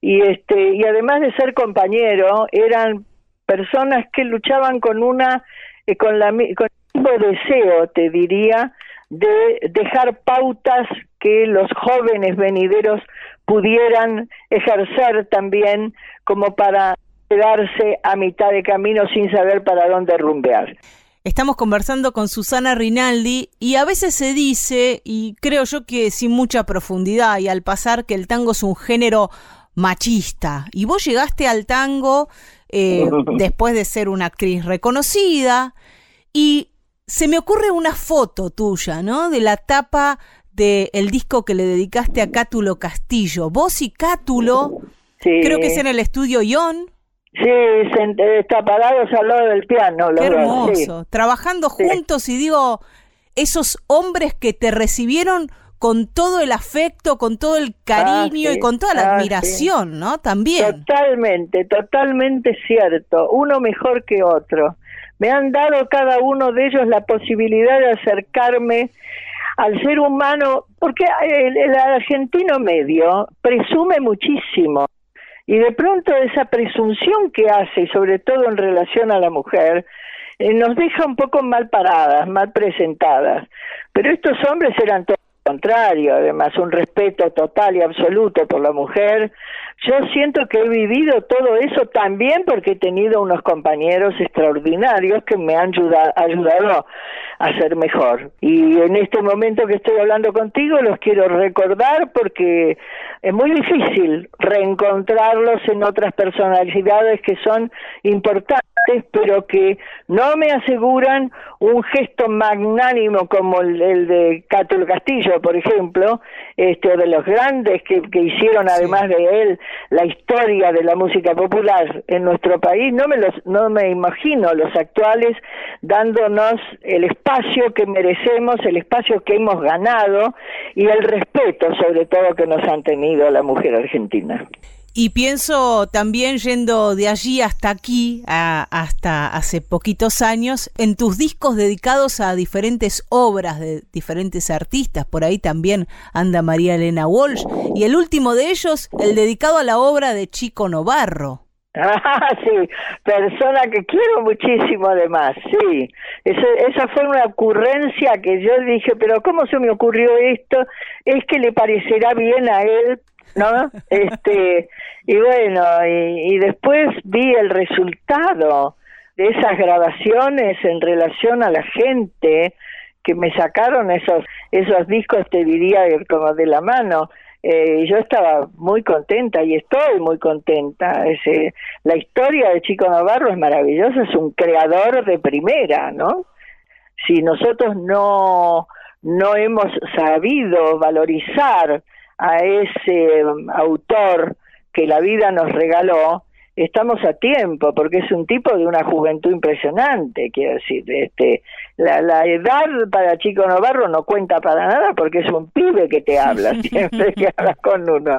Y este y además de ser compañero, eran personas que luchaban con una eh, con la con el mismo deseo, te diría, de dejar pautas que los jóvenes venideros pudieran ejercer también como para quedarse a mitad de camino sin saber para dónde rumbear. Estamos conversando con Susana Rinaldi y a veces se dice, y creo yo que sin mucha profundidad y al pasar, que el tango es un género machista. Y vos llegaste al tango eh, *laughs* después de ser una actriz reconocida y se me ocurre una foto tuya, ¿no? De la tapa del disco que le dedicaste a Cátulo Castillo. Vos y Cátulo, creo que es en el estudio Ion. Sí, está parado al lado del piano. Qué hermoso. Trabajando juntos y digo, esos hombres que te recibieron con todo el afecto, con todo el cariño y con toda la ah, admiración, ¿no? También. Totalmente, totalmente cierto. Uno mejor que otro me han dado cada uno de ellos la posibilidad de acercarme al ser humano, porque el, argentino medio presume muchísimo y de pronto esa presunción que hace, sobre todo en relación a la mujer, eh, nos deja un poco mal paradas, mal presentadas. Pero estos hombres eran todo lo contrario, además un respeto total y absoluto por la mujer, yo siento que he vivido todo eso también porque he tenido unos compañeros extraordinarios que me han ayudado, a ser mejor. Y en este momento que estoy hablando contigo los quiero recordar porque es muy difícil reencontrarlos en otras personalidades que son importantes pero que no me aseguran un gesto magnánimo como el, de Cátulo Castillo, por ejemplo, este, o de los grandes que, hicieron además de él la historia de la música popular en nuestro país. No me, los, no me imagino los actuales dándonos el espacio que merecemos, el espacio que hemos ganado y el respeto sobre todo que nos han tenido la mujer argentina. Y pienso también yendo de allí hasta aquí, hasta hace poquitos años, en tus discos dedicados a diferentes obras de diferentes artistas. Por ahí también anda María Elena Walsh. Y el último de ellos, el dedicado a la obra de Chico Novarro. *laughs* Ah, sí, persona que quiero muchísimo además, sí. esa fue una ocurrencia que yo dije, pero ¿cómo se me ocurrió esto? Es que le parecerá bien a él ¿no? Este, y bueno, y, después vi el resultado de esas grabaciones en relación a la gente que me sacaron esos esos discos te diría como de la mano. Eh, yo estaba muy contenta y estoy muy contenta. Ese la historia de Chico Navarro es maravillosa es un creador de primera no si nosotros no no hemos sabido valorizar a ese um, autor que la vida nos regaló, estamos a tiempo, porque es un tipo de una juventud impresionante, quiero decir, este, la, la edad para Chico Novarro no cuenta para nada porque es un pibe que te habla *laughs* siempre que hablas con uno.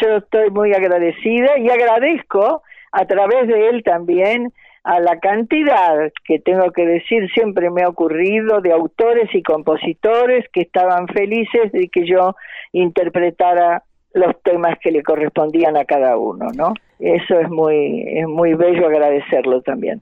Yo estoy muy agradecida y agradezco a través de él también a la cantidad que tengo que decir siempre me ha ocurrido de autores y compositores que estaban felices de que yo interpretara los temas que le correspondían a cada uno, ¿no? Eso es muy, es muy bello agradecerlo también.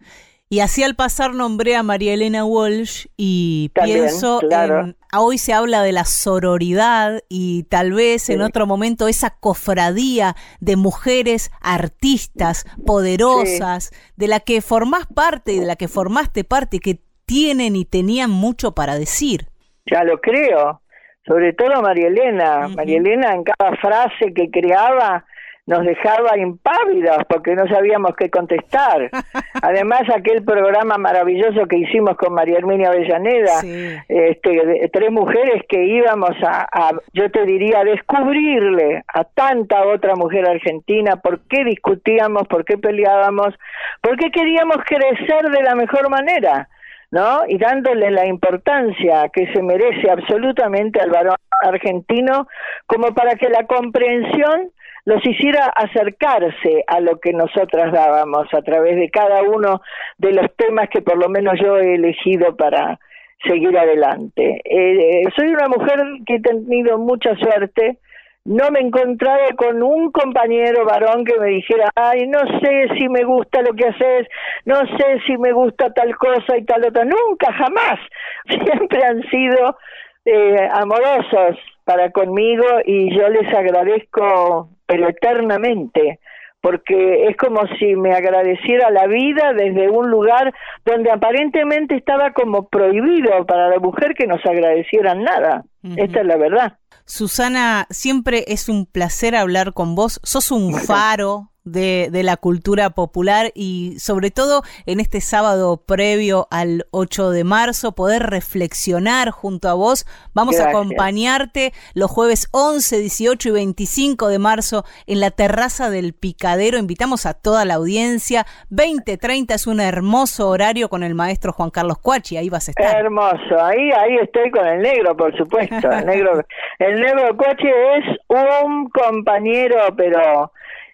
Y así al pasar nombré a María Elena Walsh y pienso en, hoy se habla de la sororidad y tal vez en otro momento esa cofradía de mujeres artistas poderosas de la que formás parte y de la que formaste parte que tienen y tenían mucho para decir. Ya lo creo, sobre todo María Elena. María Elena en cada frase que creaba nos dejaba impávidos porque no sabíamos qué contestar. *laughs* Además, aquel programa maravilloso que hicimos con María Herminia Avellaneda, este, tres mujeres que íbamos a, a, yo te diría, a descubrirle a tanta otra mujer argentina por qué discutíamos, por qué peleábamos, por qué queríamos crecer de la mejor manera. ¿no? Y dándole la importancia que se merece absolutamente al varón argentino como para que la comprensión los hiciera acercarse a lo que nosotras dábamos a través de cada uno de los temas que por lo menos yo he elegido para seguir adelante. Eh, soy una mujer que he tenido mucha suerte, no me encontraba con un compañero varón que me dijera, ay, no sé si me gusta lo que haces, no sé si me gusta tal cosa y tal otra, nunca, jamás, *laughs* siempre han sido eh, amorosos para conmigo y yo les agradezco pero eternamente, porque es como si me agradeciera la vida desde un lugar donde aparentemente estaba como prohibido para la mujer que nos agradecieran nada. Esta es la verdad. Susana, siempre es un placer hablar con vos. Sos un faro de, de, la cultura popular y sobre todo en este sábado previo al 8 de marzo, poder reflexionar junto a vos. Vamos a acompañarte los jueves 11, 18 y 25 de marzo en la terraza del Picadero. Invitamos a toda la audiencia. 20-30 es un hermoso horario con el maestro Juan Carlos Cuachi. Ahí vas a estar. Hermoso. Ahí, ahí estoy con el negro, por supuesto. El negro, el negro Cuachi es un compañero, pero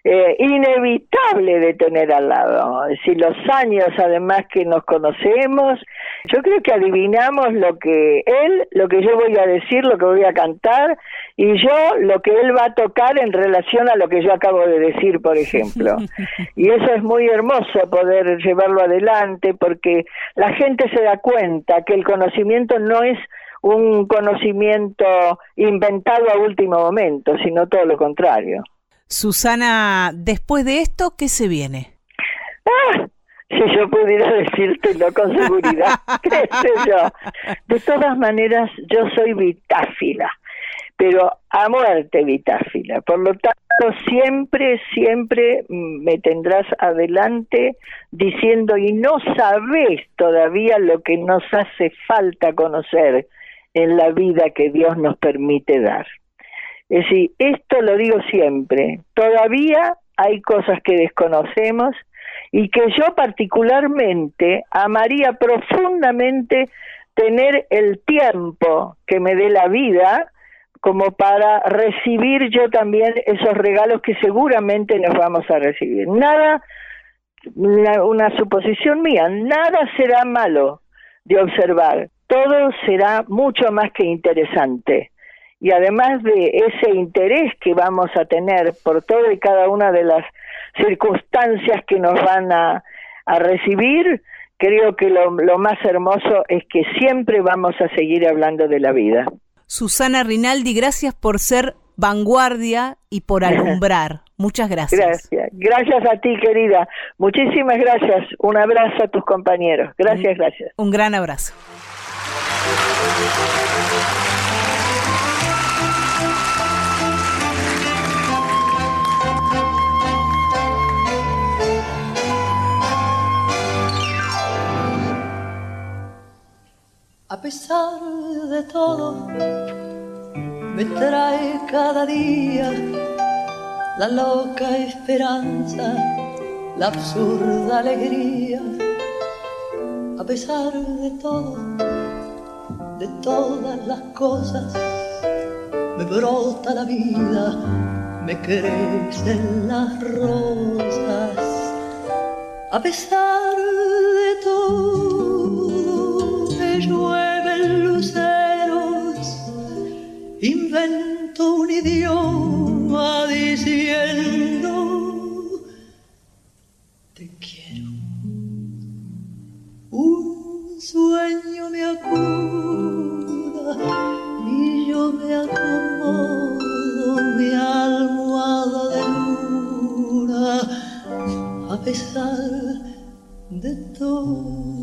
eh, inevitable de tener al lado. Si los años además que nos conocemos, yo creo que adivinamos lo que él, lo que yo voy a decir, lo que voy a cantar, y yo lo que él va a tocar en relación a lo que yo acabo de decir, por ejemplo. *laughs* Y eso es muy hermoso poder llevarlo adelante porque la gente se da cuenta que el conocimiento no es un conocimiento inventado a último momento, sino todo lo contrario. Susana, después de esto, ¿qué se viene? Ah, si yo pudiera decírtelo con seguridad, ¿qué sé yo? De todas maneras, yo soy vitáfila, pero a muerte vitáfila. Por lo tanto, siempre, siempre me tendrás adelante diciendo, y no sabes todavía lo que nos hace falta conocer en la vida que Dios nos permite dar. Es decir, esto lo digo siempre, todavía hay cosas que desconocemos y que yo particularmente amaría profundamente tener el tiempo que me dé la vida como para recibir yo también esos regalos que seguramente nos vamos a recibir. Nada, una suposición mía, nada será malo de observar, todo será mucho más que interesante y además de ese interés que vamos a tener por toda y cada una de las circunstancias que nos van a, recibir, creo que lo, lo, más hermoso es que siempre vamos a seguir hablando de la vida. Susana Rinaldi, gracias por ser vanguardia y por *laughs* alumbrar. Muchas gracias. Gracias. Gracias a ti, querida. Muchísimas gracias. Un abrazo a tus compañeros. Gracias, gracias. Un gran abrazo. A pesar de todo, me trae cada día la loca esperanza, la absurda alegría. A pesar de todo, de todas las cosas, me brota la vida, me crecen las rosas. A pesar de todo, cruceros inventó un idioma diciendo te quiero. Un sueño me acuda y yo me acomodo mi almohada de luna a pesar de todo.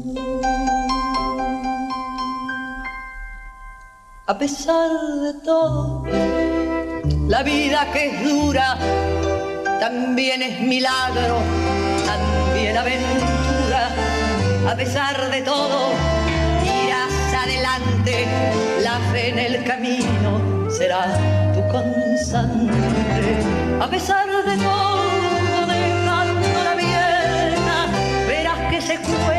A pesar de todo, la vida que es dura también es milagro, también aventura. A pesar de todo, irás adelante, la fe en el camino será tu constante. A pesar de todo, se cuela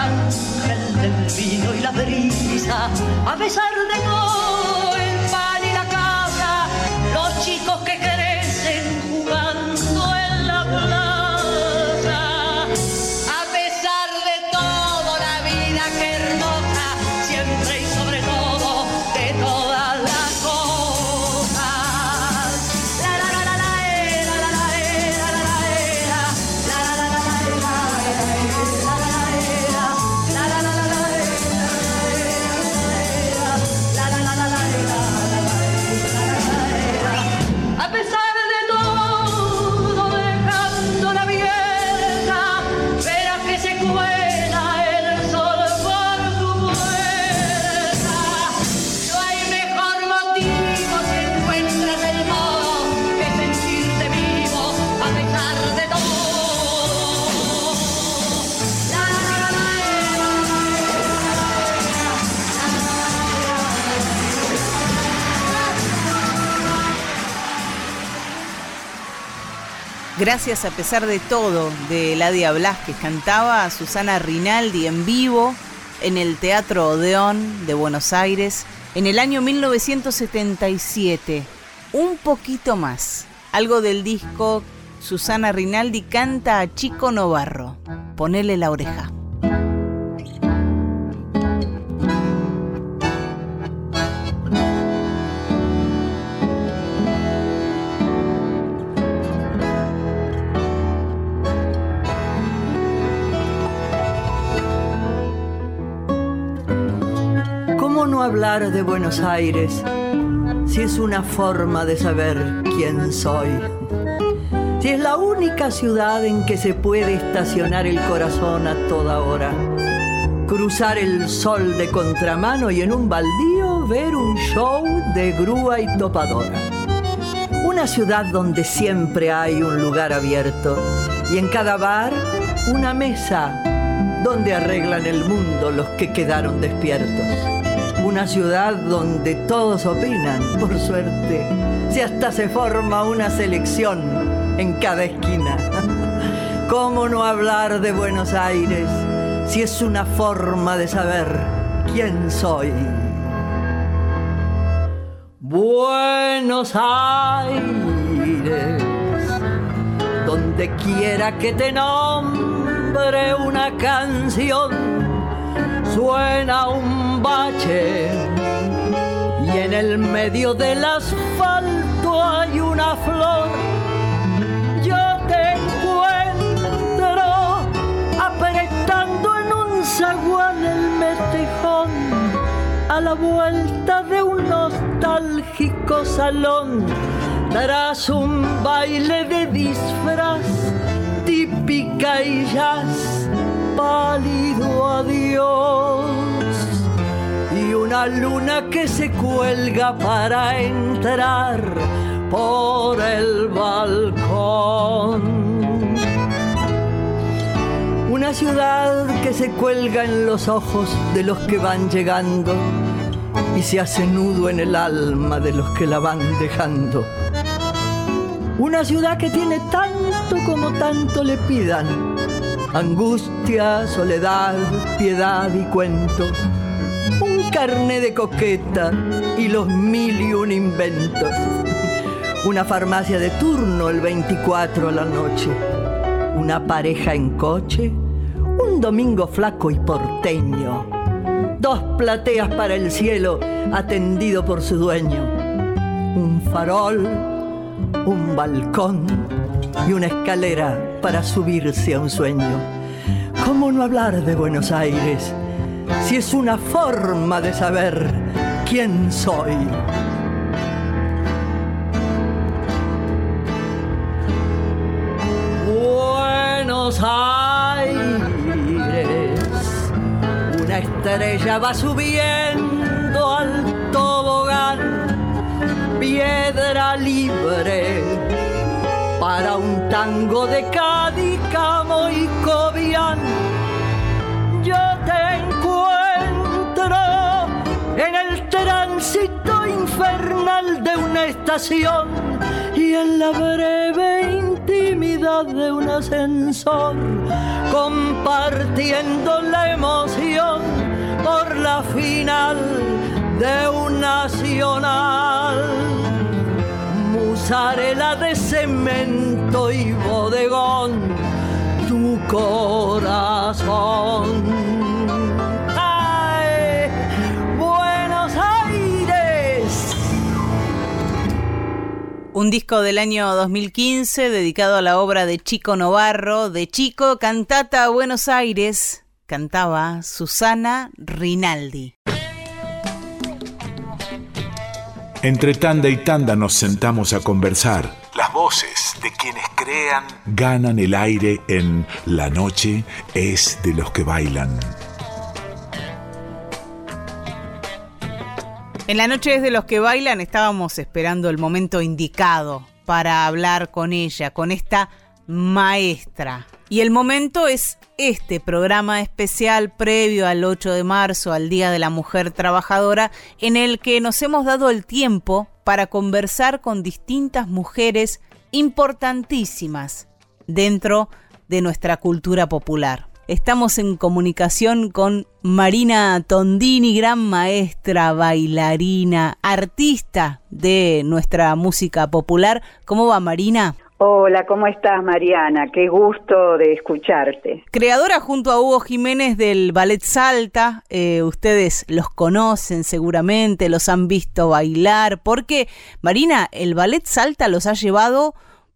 ángel del vino y la brisa, a pesar de todo Gracias a pesar de todo de Ladia Blasquez cantaba a Susana Rinaldi en vivo en el Teatro Odeón de Buenos Aires en el año 1977. Un poquito más. Algo del disco Susana Rinaldi canta a Chico Novarro. Ponele la oreja. Hablar de Buenos Aires si es una forma de saber quién soy? Si es la única ciudad en que se puede estacionar el corazón a toda hora, cruzar el sol de contramano y en un baldío ver un show de grúa y topadora. Una ciudad donde siempre hay un lugar abierto y en cada bar una mesa donde arreglan el mundo los que quedaron despiertos. Una ciudad donde todos opinan, por suerte, si hasta se forma una selección en cada esquina. *laughs* ¿Cómo no hablar de Buenos Aires si es una forma de saber quién soy? Buenos Aires, donde quiera que te nombre una canción, suena un y en el medio del asfalto hay una flor. Yo te encuentro apretando en un zaguán el metejón a la vuelta de un nostálgico salón. Tras un baile de disfraz típica y jazz pálido adiós una luna que se cuelga para entrar por el balcón una ciudad que se cuelga en los ojos de los que van llegando y se hace nudo en el alma de los que la van dejando. Una ciudad que tiene tanto como tanto le pidan. Angustia, soledad, piedad y cuento. Un carné de coqueta y los mil y un inventos. Una farmacia de turno el 24 a la noche una pareja en coche, un domingo flaco y porteño, dos plateas para el cielo atendido por su dueño, un farol, un balcón y una escalera para subirse a un sueño. ¿Cómo no hablar de Buenos Aires si es una forma de saber quién soy? Buenos Aires, una estrella va subiendo al tobogán, piedra libre para un tango de Cádiz, Camo y Cobian. Yo te tránsito infernal de una estación y en la breve intimidad de un ascensor, compartiendo la emoción por la final de un nacional musarela de cemento y bodegón, tu corazón. Un disco del año 2015 dedicado a la obra de Chico Novarro, de Chico Cantata Buenos Aires, cantaba Susana Rinaldi. Entre tanda y tanda nos sentamos a conversar. Las voces de quienes crean ganan el aire en La noche es de los que bailan. En La noche es de los que bailan estábamos esperando el momento indicado para hablar con ella, con esta maestra. Y el momento es este programa especial previo al 8 de marzo, al Día de la Mujer Trabajadora, en el que nos hemos dado el tiempo para conversar con distintas mujeres importantísimas dentro de nuestra cultura popular. Estamos en comunicación con Marina Tondini, gran maestra, bailarina, artista de nuestra música popular. ¿Cómo va Marina? Hola, ¿cómo estás Mariana? Qué gusto de escucharte. Creadora junto a Hugo Jiménez del Ballet Salta, eh, ustedes los conocen seguramente, los han visto bailar, porque Marina, el Ballet Salta los ha llevado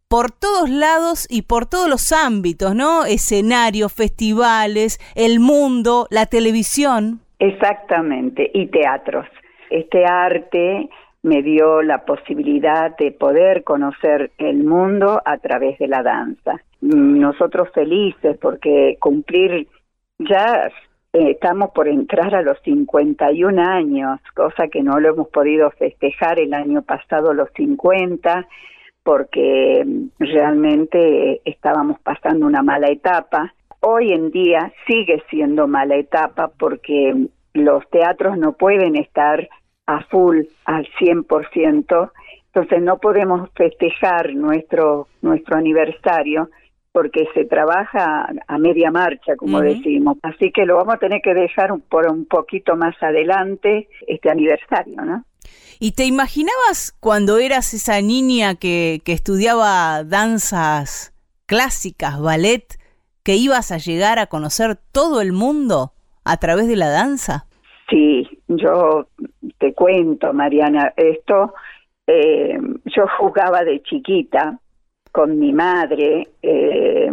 por todos lados y por todos los ámbitos, ¿no? Escenarios, festivales, el mundo, la televisión. Exactamente, y teatros. Este arte me dio la posibilidad de poder conocer el mundo a través de la danza. Nosotros felices porque cumplir ya eh, estamos por entrar a los 51 años, cosa que no lo hemos podido festejar el año pasado los 50 porque realmente estábamos pasando una mala etapa. Hoy en día sigue siendo mala etapa porque los teatros no pueden estar a full, al 100%, entonces no podemos festejar nuestro, nuestro aniversario porque se trabaja a media marcha, como decimos. Así que lo vamos a tener que dejar por un poquito más adelante este aniversario, ¿no? ¿Y te imaginabas cuando eras esa niña que, que estudiaba danzas clásicas, ballet, que ibas a llegar a conocer todo el mundo a través de la danza? Sí, yo te cuento, Mariana, esto, eh, yo jugaba de chiquita con mi madre, eh,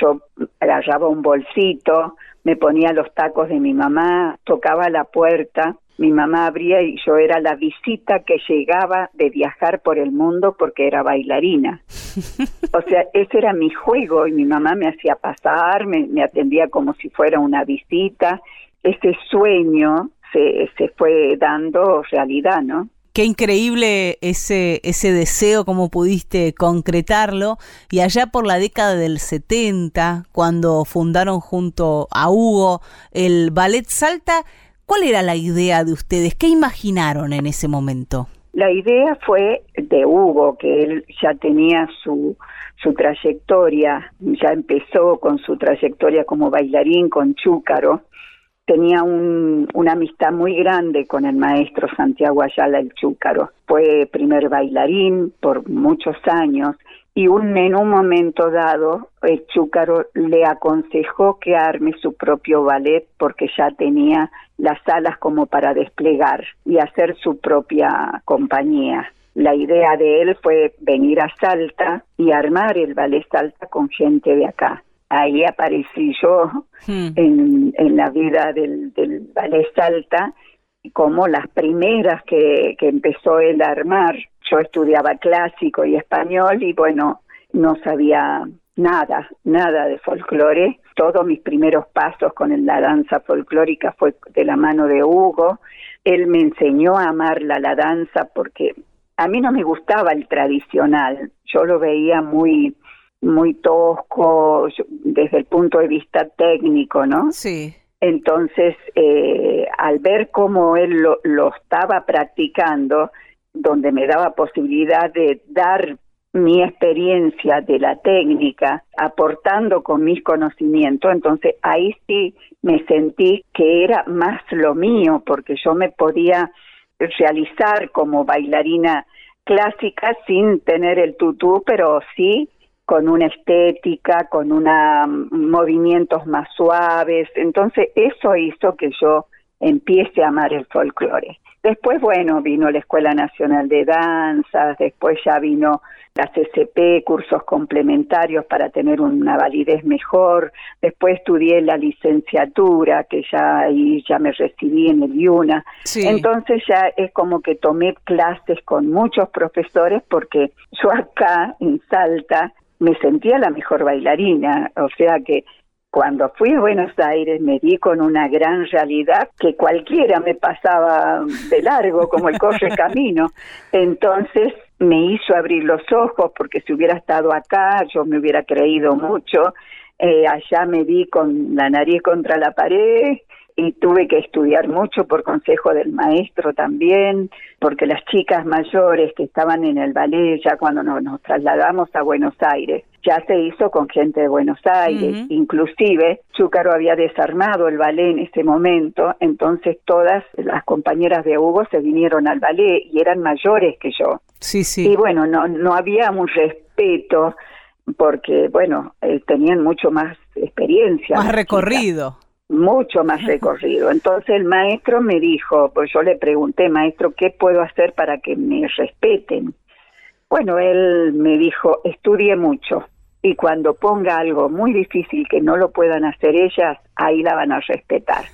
yo agarraba un bolsito, me ponía los tacos de mi mamá, tocaba la puerta, mi mamá abría y yo era la visita que llegaba de viajar por el mundo porque era bailarina. *laughs* O sea, ese era mi juego y mi mamá me hacía pasar, me, me atendía como si fuera una visita. Ese sueño se, se fue dando realidad, ¿no? Qué increíble ese, ese deseo, cómo pudiste concretarlo. Y allá por la década del 70, cuando fundaron junto a Hugo el Ballet Salta, ¿cuál era la idea de ustedes? ¿Qué imaginaron en ese momento? La idea fue de Hugo, que él ya tenía su, su trayectoria, ya empezó con su trayectoria como bailarín con Chúcaro, tenía una amistad muy grande con el maestro Santiago Ayala el Chúcaro. Fue primer bailarín por muchos años y un, en un momento dado el Chúcaro le aconsejó que arme su propio ballet porque ya tenía las alas como para desplegar y hacer su propia compañía. La idea de él fue venir a Salta y armar el ballet Salta con gente de acá. Ahí aparecí yo hmm. en, en, la vida del, del ballet Salta como las primeras que, que empezó él a armar yo estudiaba clásico y español y bueno, no sabía nada, nada de folclore. Todos mis primeros pasos con la danza folclórica fue de la mano de Hugo. Él me enseñó a amar la, la danza porque a mí no me gustaba el tradicional. Yo lo veía muy muy tosco desde el punto de vista técnico, ¿no? Sí. Entonces, eh, al ver cómo él lo, lo estaba practicando, donde me daba posibilidad de dar mi experiencia de la técnica, aportando con mis conocimientos, entonces ahí sí me sentí que era más lo mío, porque yo me podía realizar como bailarina clásica sin tener el tutú, pero sí con una estética, con una movimientos más suaves. Entonces eso hizo que yo empiece a amar el folclore. Después, bueno, vino la Escuela Nacional de Danzas, después ya vino la CCP, cursos complementarios para tener una validez mejor, después estudié la licenciatura, que ya ahí ya me recibí en el IUNA, entonces ya es como que tomé clases con muchos profesores porque yo acá en Salta me sentía la mejor bailarina, o sea que cuando fui a Buenos Aires me di con una gran realidad que cualquiera me pasaba de largo como el corre *laughs* camino. Entonces me hizo abrir los ojos porque si hubiera estado acá yo me hubiera creído mucho. Eh, allá me di con la nariz contra la pared y tuve que estudiar mucho por consejo del maestro también, porque las chicas mayores que estaban en el ballet ya cuando nos, trasladamos a Buenos Aires, ya se hizo con gente de Buenos Aires, inclusive Chúcaro había desarmado el ballet en ese momento, entonces todas las compañeras de Hugo se vinieron al ballet y eran mayores que yo. Sí, sí. Y bueno, no, no había un respeto porque, bueno, eh, tenían mucho más experiencia. Más recorrido mucho más recorrido. Entonces el maestro me dijo, pues yo le pregunté, maestro, ¿qué puedo hacer para que me respeten? Bueno, él me dijo, estudie mucho y cuando ponga algo muy difícil que no lo puedan hacer ellas, ahí la van a respetar.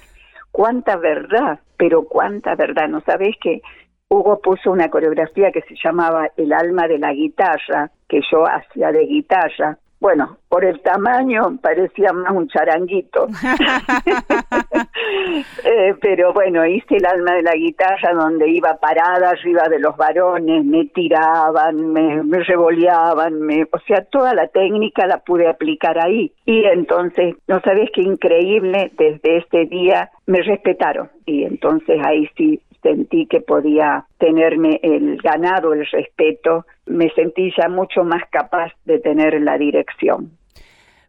Cuánta verdad, pero cuánta verdad. ¿No sabés que Hugo puso una coreografía que se llamaba El alma de la guitarra, que yo hacía de guitarra, bueno, por el tamaño parecía más un charanguito. *laughs* *laughs* Eh, pero bueno, hice el alma de la guitarra donde iba parada arriba de los varones, me tiraban, me, me revoleaban, me, o sea, toda la técnica la pude aplicar ahí. Y entonces, no sabes qué increíble, desde este día me respetaron. Y entonces ahí sí sentí que podía tenerme el ganado, el respeto, me sentí ya mucho más capaz de tener la dirección.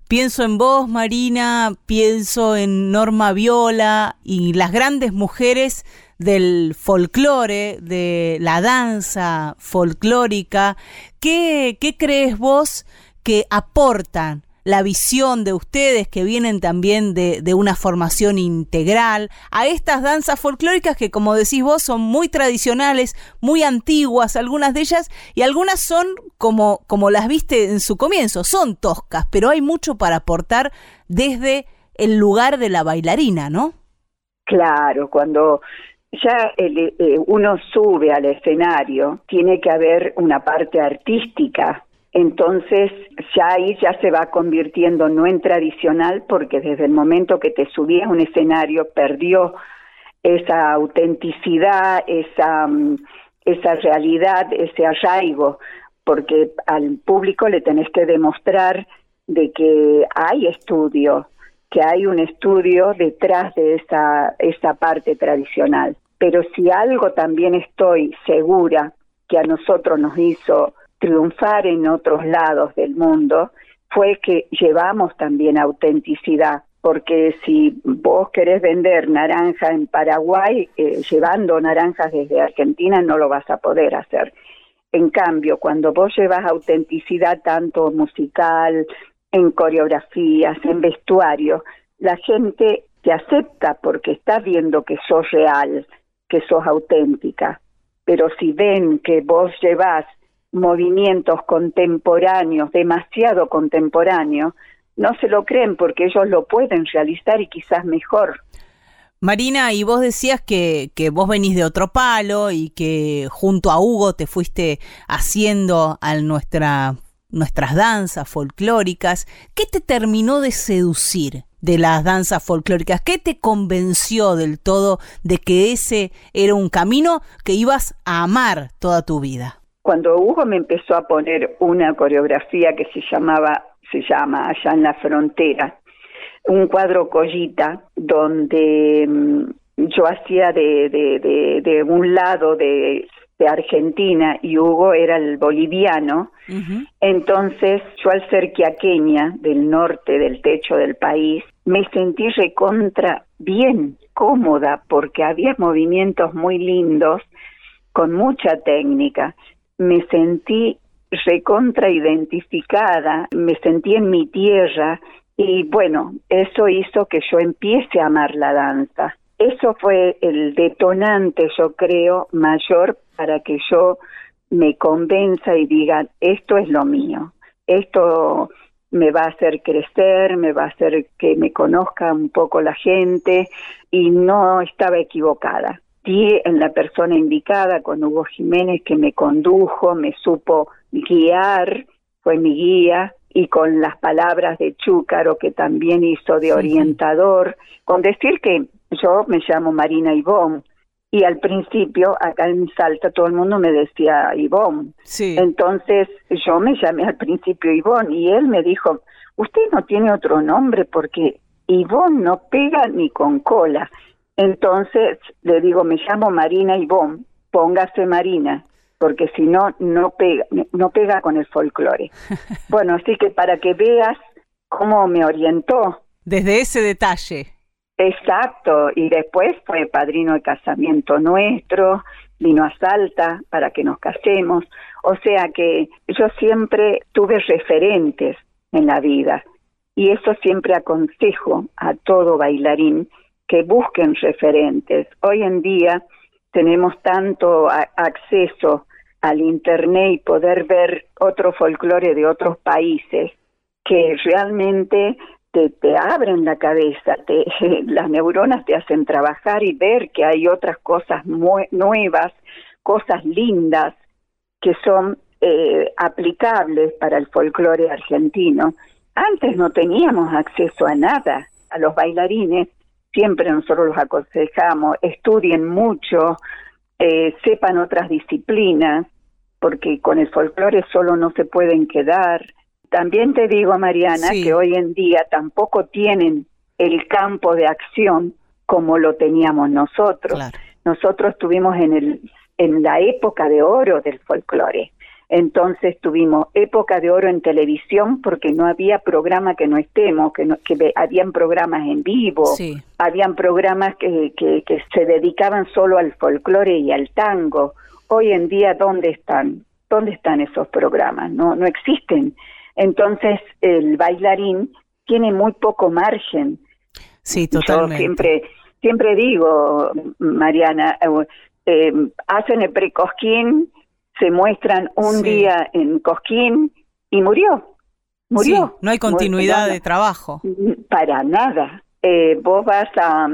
Pienso en vos, Marina, pienso en Norma Viola y las grandes mujeres del folclore, de la danza folclórica. ¿Qué, qué crees vos que aportan la visión de ustedes que vienen también de, una formación integral, a estas danzas folclóricas que como decís vos son muy tradicionales, muy antiguas, algunas de ellas, y algunas son como, como las viste en su comienzo, son toscas, pero hay mucho para aportar desde el lugar de la bailarina, ¿no? Claro, cuando ya el, eh, uno sube al escenario, tiene que haber una parte artística entonces ya ahí ya se va convirtiendo no en tradicional porque desde el momento que te subías a un escenario perdió esa autenticidad, esa, mm, esa realidad, ese arraigo, porque al público le tenés que demostrar de que hay estudio, que hay un estudio detrás de esa, esa parte tradicional. Pero si algo también estoy segura que a nosotros nos hizo triunfar en otros lados del mundo fue que llevamos también autenticidad, porque si vos querés vender naranja en Paraguay, eh, llevando naranjas desde Argentina no lo vas a poder hacer. En cambio, cuando vos llevas autenticidad tanto musical, en coreografías, en vestuario, la gente te acepta porque está viendo que sos real, que sos auténtica. Pero si ven que vos llevas movimientos contemporáneos, demasiado contemporáneos, no se lo creen porque ellos lo pueden realizar y quizás mejor. Marina, y vos decías que, vos venís de otro palo y que junto a Hugo te fuiste haciendo a nuestra, nuestras danzas folclóricas. ¿Qué te terminó de seducir de las danzas folclóricas? ¿Qué te convenció del todo de que ese era un camino que ibas a amar toda tu vida? Cuando Hugo me empezó a poner una coreografía que se llamaba, se llama allá en la frontera, un cuadro collita donde mm, yo hacía de, de, de, un lado de, de, Argentina y Hugo era el boliviano. Entonces yo al ser quiaqueña del norte del techo del país, me sentí recontra bien, cómoda, porque había movimientos muy lindos, con mucha técnica. Me sentí recontra identificada, me sentí en mi tierra y bueno, eso hizo que yo empiece a amar la danza. Eso fue el detonante, yo creo, mayor para que yo me convenza y diga, esto es lo mío, esto me va a hacer crecer, me va a hacer que me conozca un poco la gente y no estaba equivocada. Di en la persona indicada con Hugo Jiménez que me condujo, me supo guiar, fue mi guía y con las palabras de Chúcaro que también hizo de orientador, con decir que yo me llamo Marina Ivón y al principio acá en Salta todo el mundo me decía Ivón. Sí. Entonces yo me llamé al principio Ivón y él me dijo, usted no tiene otro nombre porque Ivón no pega ni con cola. Entonces le digo, me llamo Marina Ivón, póngase Marina porque si no, no pega, no pega con el folclore. *laughs* Bueno, así que para que veas cómo me orientó. Desde ese detalle. Exacto, y después fue padrino de casamiento nuestro, vino a Salta para que nos casemos, o sea que yo siempre tuve referentes en la vida y eso siempre aconsejo a todo bailarín que busquen referentes. Hoy en día tenemos tanto acceso al Internet y poder ver otro folclore de otros países que realmente te, te abren la cabeza, te, *laughs* las neuronas te hacen trabajar y ver que hay otras cosas nuevas, cosas lindas que son eh, aplicables para el folclore argentino. Antes no teníamos acceso a nada, a los bailarines siempre nosotros los aconsejamos, estudien mucho, eh, sepan otras disciplinas, porque con el folclore solo no se pueden quedar. También te digo, Mariana, que hoy en día tampoco tienen el campo de acción como lo teníamos nosotros. Nosotros estuvimos en, el, en la época de oro del folclore. Entonces tuvimos época de oro en televisión porque no había programa que no estemos, que, no, que habían programas en vivo, habían programas que, que, que se dedicaban solo al folclore y al tango. Hoy en día, ¿dónde están? ¿Dónde están esos programas? No, no existen. Entonces el bailarín tiene muy poco margen. Sí, totalmente. Yo siempre, siempre digo, Mariana, eh, eh hacen el precosquín se muestran un día en Cosquín y murió. Murió. no hay continuidad de trabajo. Para nada. Eh, vos vas a,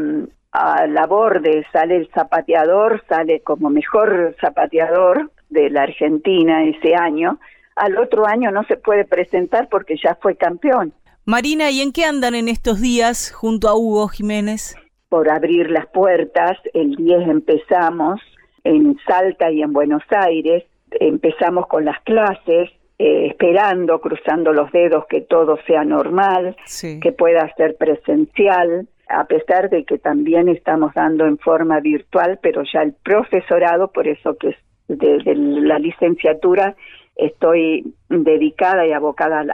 a la borde, sale el zapateador, sale como mejor zapateador de la Argentina ese año. Al otro año no se puede presentar porque ya fue campeón. Marina, ¿y en qué andan en estos días junto a Hugo Jiménez? Por abrir las puertas, el 10 empezamos en Salta y en Buenos Aires, empezamos con las clases, eh, esperando, cruzando los dedos que todo sea normal, que pueda ser presencial, a pesar de que también estamos dando en forma virtual, pero ya el profesorado, por eso que desde la licenciatura estoy dedicada y abocada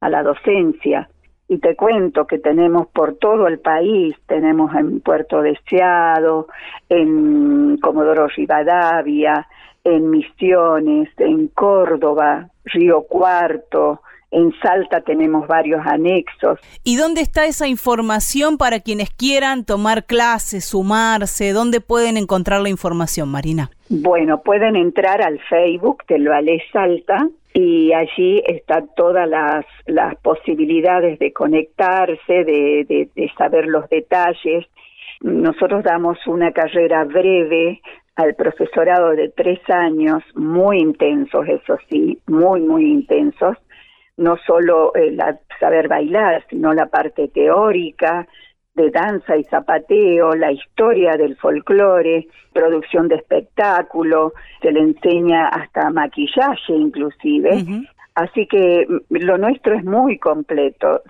a la docencia. Y te cuento que tenemos por todo el país, tenemos en Puerto Deseado, en Comodoro Rivadavia, en Misiones, en Córdoba, Río Cuarto, en Salta tenemos varios anexos. ¿Y dónde está esa información para quienes quieran tomar clases, sumarse? ¿Dónde pueden encontrar la información, Marina? Bueno, pueden entrar al Facebook del Ballet Salta y allí están todas las, las posibilidades de conectarse, de, de saber los detalles. Nosotros damos una carrera breve al profesorado de tres años, muy intensos, eso sí, muy, muy intensos, no solo el saber bailar, sino la parte teórica de danza y zapateo, la historia del folclore, producción de espectáculo, se le enseña hasta maquillaje inclusive. Así que mm, lo nuestro es muy completo.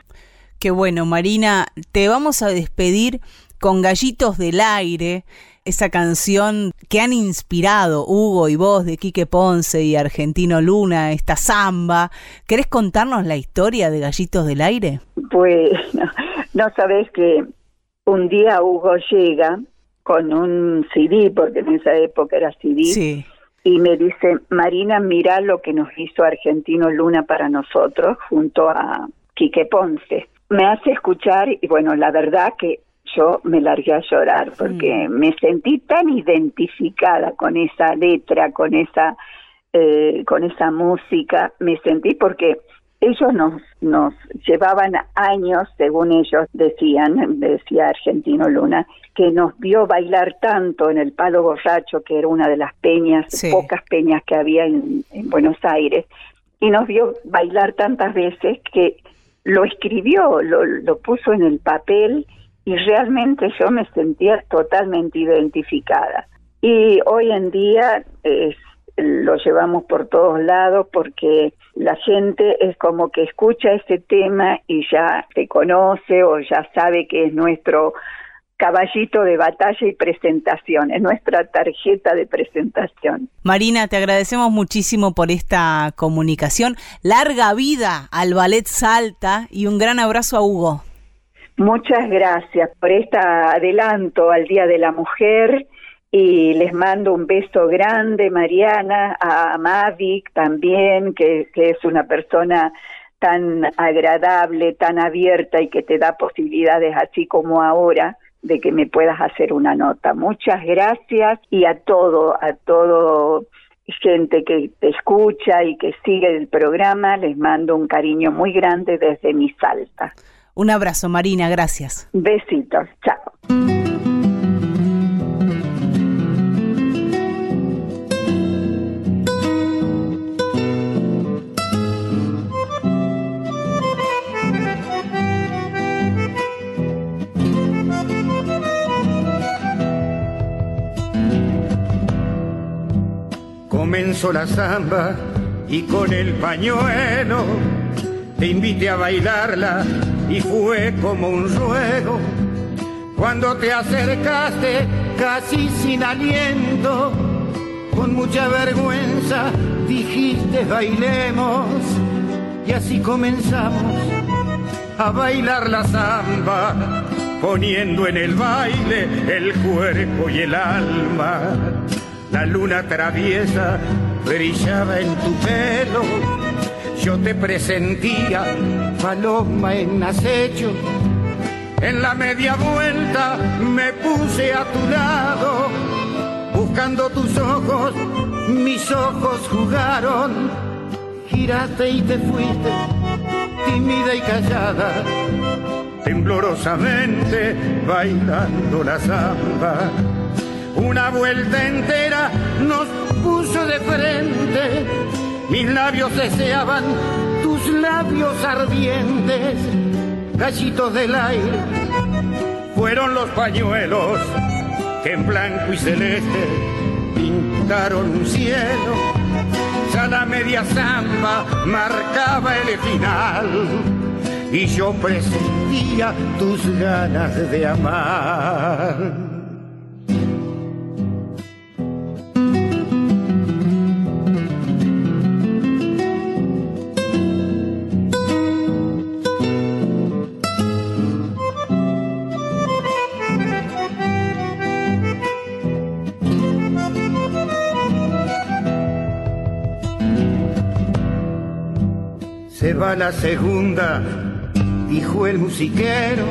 Qué bueno, Marina, te vamos a despedir con Gallitos del Aire, esa canción que han inspirado Hugo y vos de Quique Ponce y Argentino Luna, esta samba. ¿Querés contarnos la historia de Gallitos del Aire? Pues no, sabes que un día Hugo llega con un CD, porque en esa época era CD, y me dice, Marina, mira lo que nos hizo Argentino Luna para nosotros junto a Quique Ponce. Me hace escuchar y bueno, la verdad que yo me largué a llorar porque mm. me sentí tan identificada con esa letra, con esa eh, con esa música, me sentí porque ellos nos nos llevaban años, según ellos decían, decía Argentino Luna, que nos vio bailar tanto en el Palo Borracho, que era una de las peñas, pocas peñas que había en, en Buenos Aires, y nos vio bailar tantas veces que lo escribió, lo, lo puso en el papel y realmente yo me sentía totalmente identificada. Y hoy en día lo llevamos por todos lados porque la gente es como que escucha ese tema y ya se conoce o ya sabe que es nuestro caballito de batalla y presentación, es nuestra tarjeta de presentación. Marina, te agradecemos muchísimo por esta comunicación. Larga vida al Ballet Salta y un gran abrazo a Hugo. Muchas gracias por este adelanto al Día de la Mujer y les mando un beso grande, Mariana, a Mavic también, que, que es una persona tan agradable, tan abierta y que te da posibilidades así como ahora de que me puedas hacer una nota. Muchas gracias y a todo, a todo gente que te escucha y que sigue el programa, les mando un cariño muy grande desde mi salta. Un abrazo, Marina, gracias. Besitos, chao. Comenzó la samba y con el pañuelo te invité a bailarla y fue como un ruego. Cuando te acercaste casi sin aliento, con mucha vergüenza dijiste bailemos y así comenzamos a bailar la samba, poniendo en el baile el cuerpo y el alma. La luna traviesa brillaba en tu pelo yo te presentía, paloma en acecho. En la media vuelta me puse a tu lado, buscando tus ojos, mis ojos jugaron. Giraste y te fuiste, tímida y callada, temblorosamente bailando la samba. Una vuelta entera nos puso de frente mis labios deseaban tus labios ardientes, gallitos del aire. Fueron los pañuelos que en blanco y celeste pintaron un cielo. Ya la media zamba marcaba el final y yo presentía tus ganas de amar. La segunda, dijo el musiquero,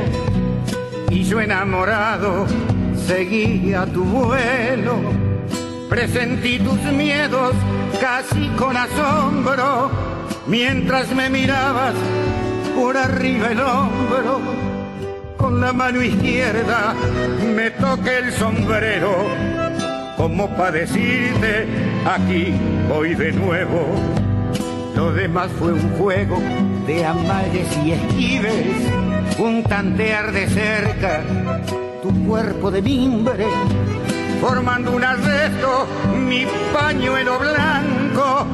y yo enamorado seguía tu vuelo. Presentí tus miedos casi con asombro, mientras me mirabas por arriba el hombro. Con la mano izquierda me toqué el sombrero, como para decirte, aquí voy de nuevo. Lo demás fue un juego de amares y esquives, un tantear de cerca tu cuerpo de mimbre, formando un arresto, mi pañuelo blanco,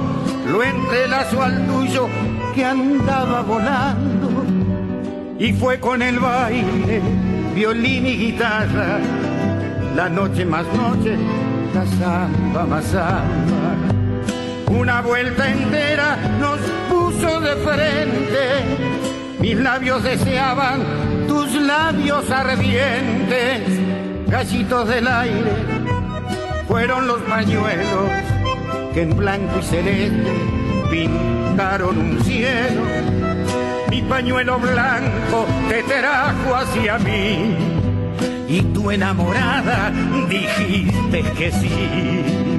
lo entrelazo al tuyo que andaba volando. Y fue con el baile, violín y guitarra, la noche más noche, la samba más samba una vuelta entera nos puso de frente. Mis labios deseaban tus labios ardientes, gallitos del aire. Fueron los pañuelos que en blanco y celeste pintaron un cielo. Mi pañuelo blanco te trajo hacia mí y tu enamorada dijiste que sí.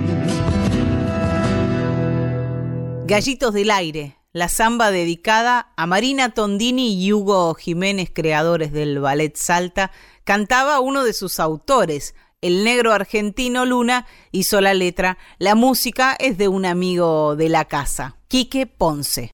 Gallitos del Aire, la samba dedicada a Marina Tondini y Hugo Jiménez, creadores del Ballet Salta, cantaba uno de sus autores, el negro argentino Luna, hizo la letra, la música es de un amigo de la casa, Quique Ponce.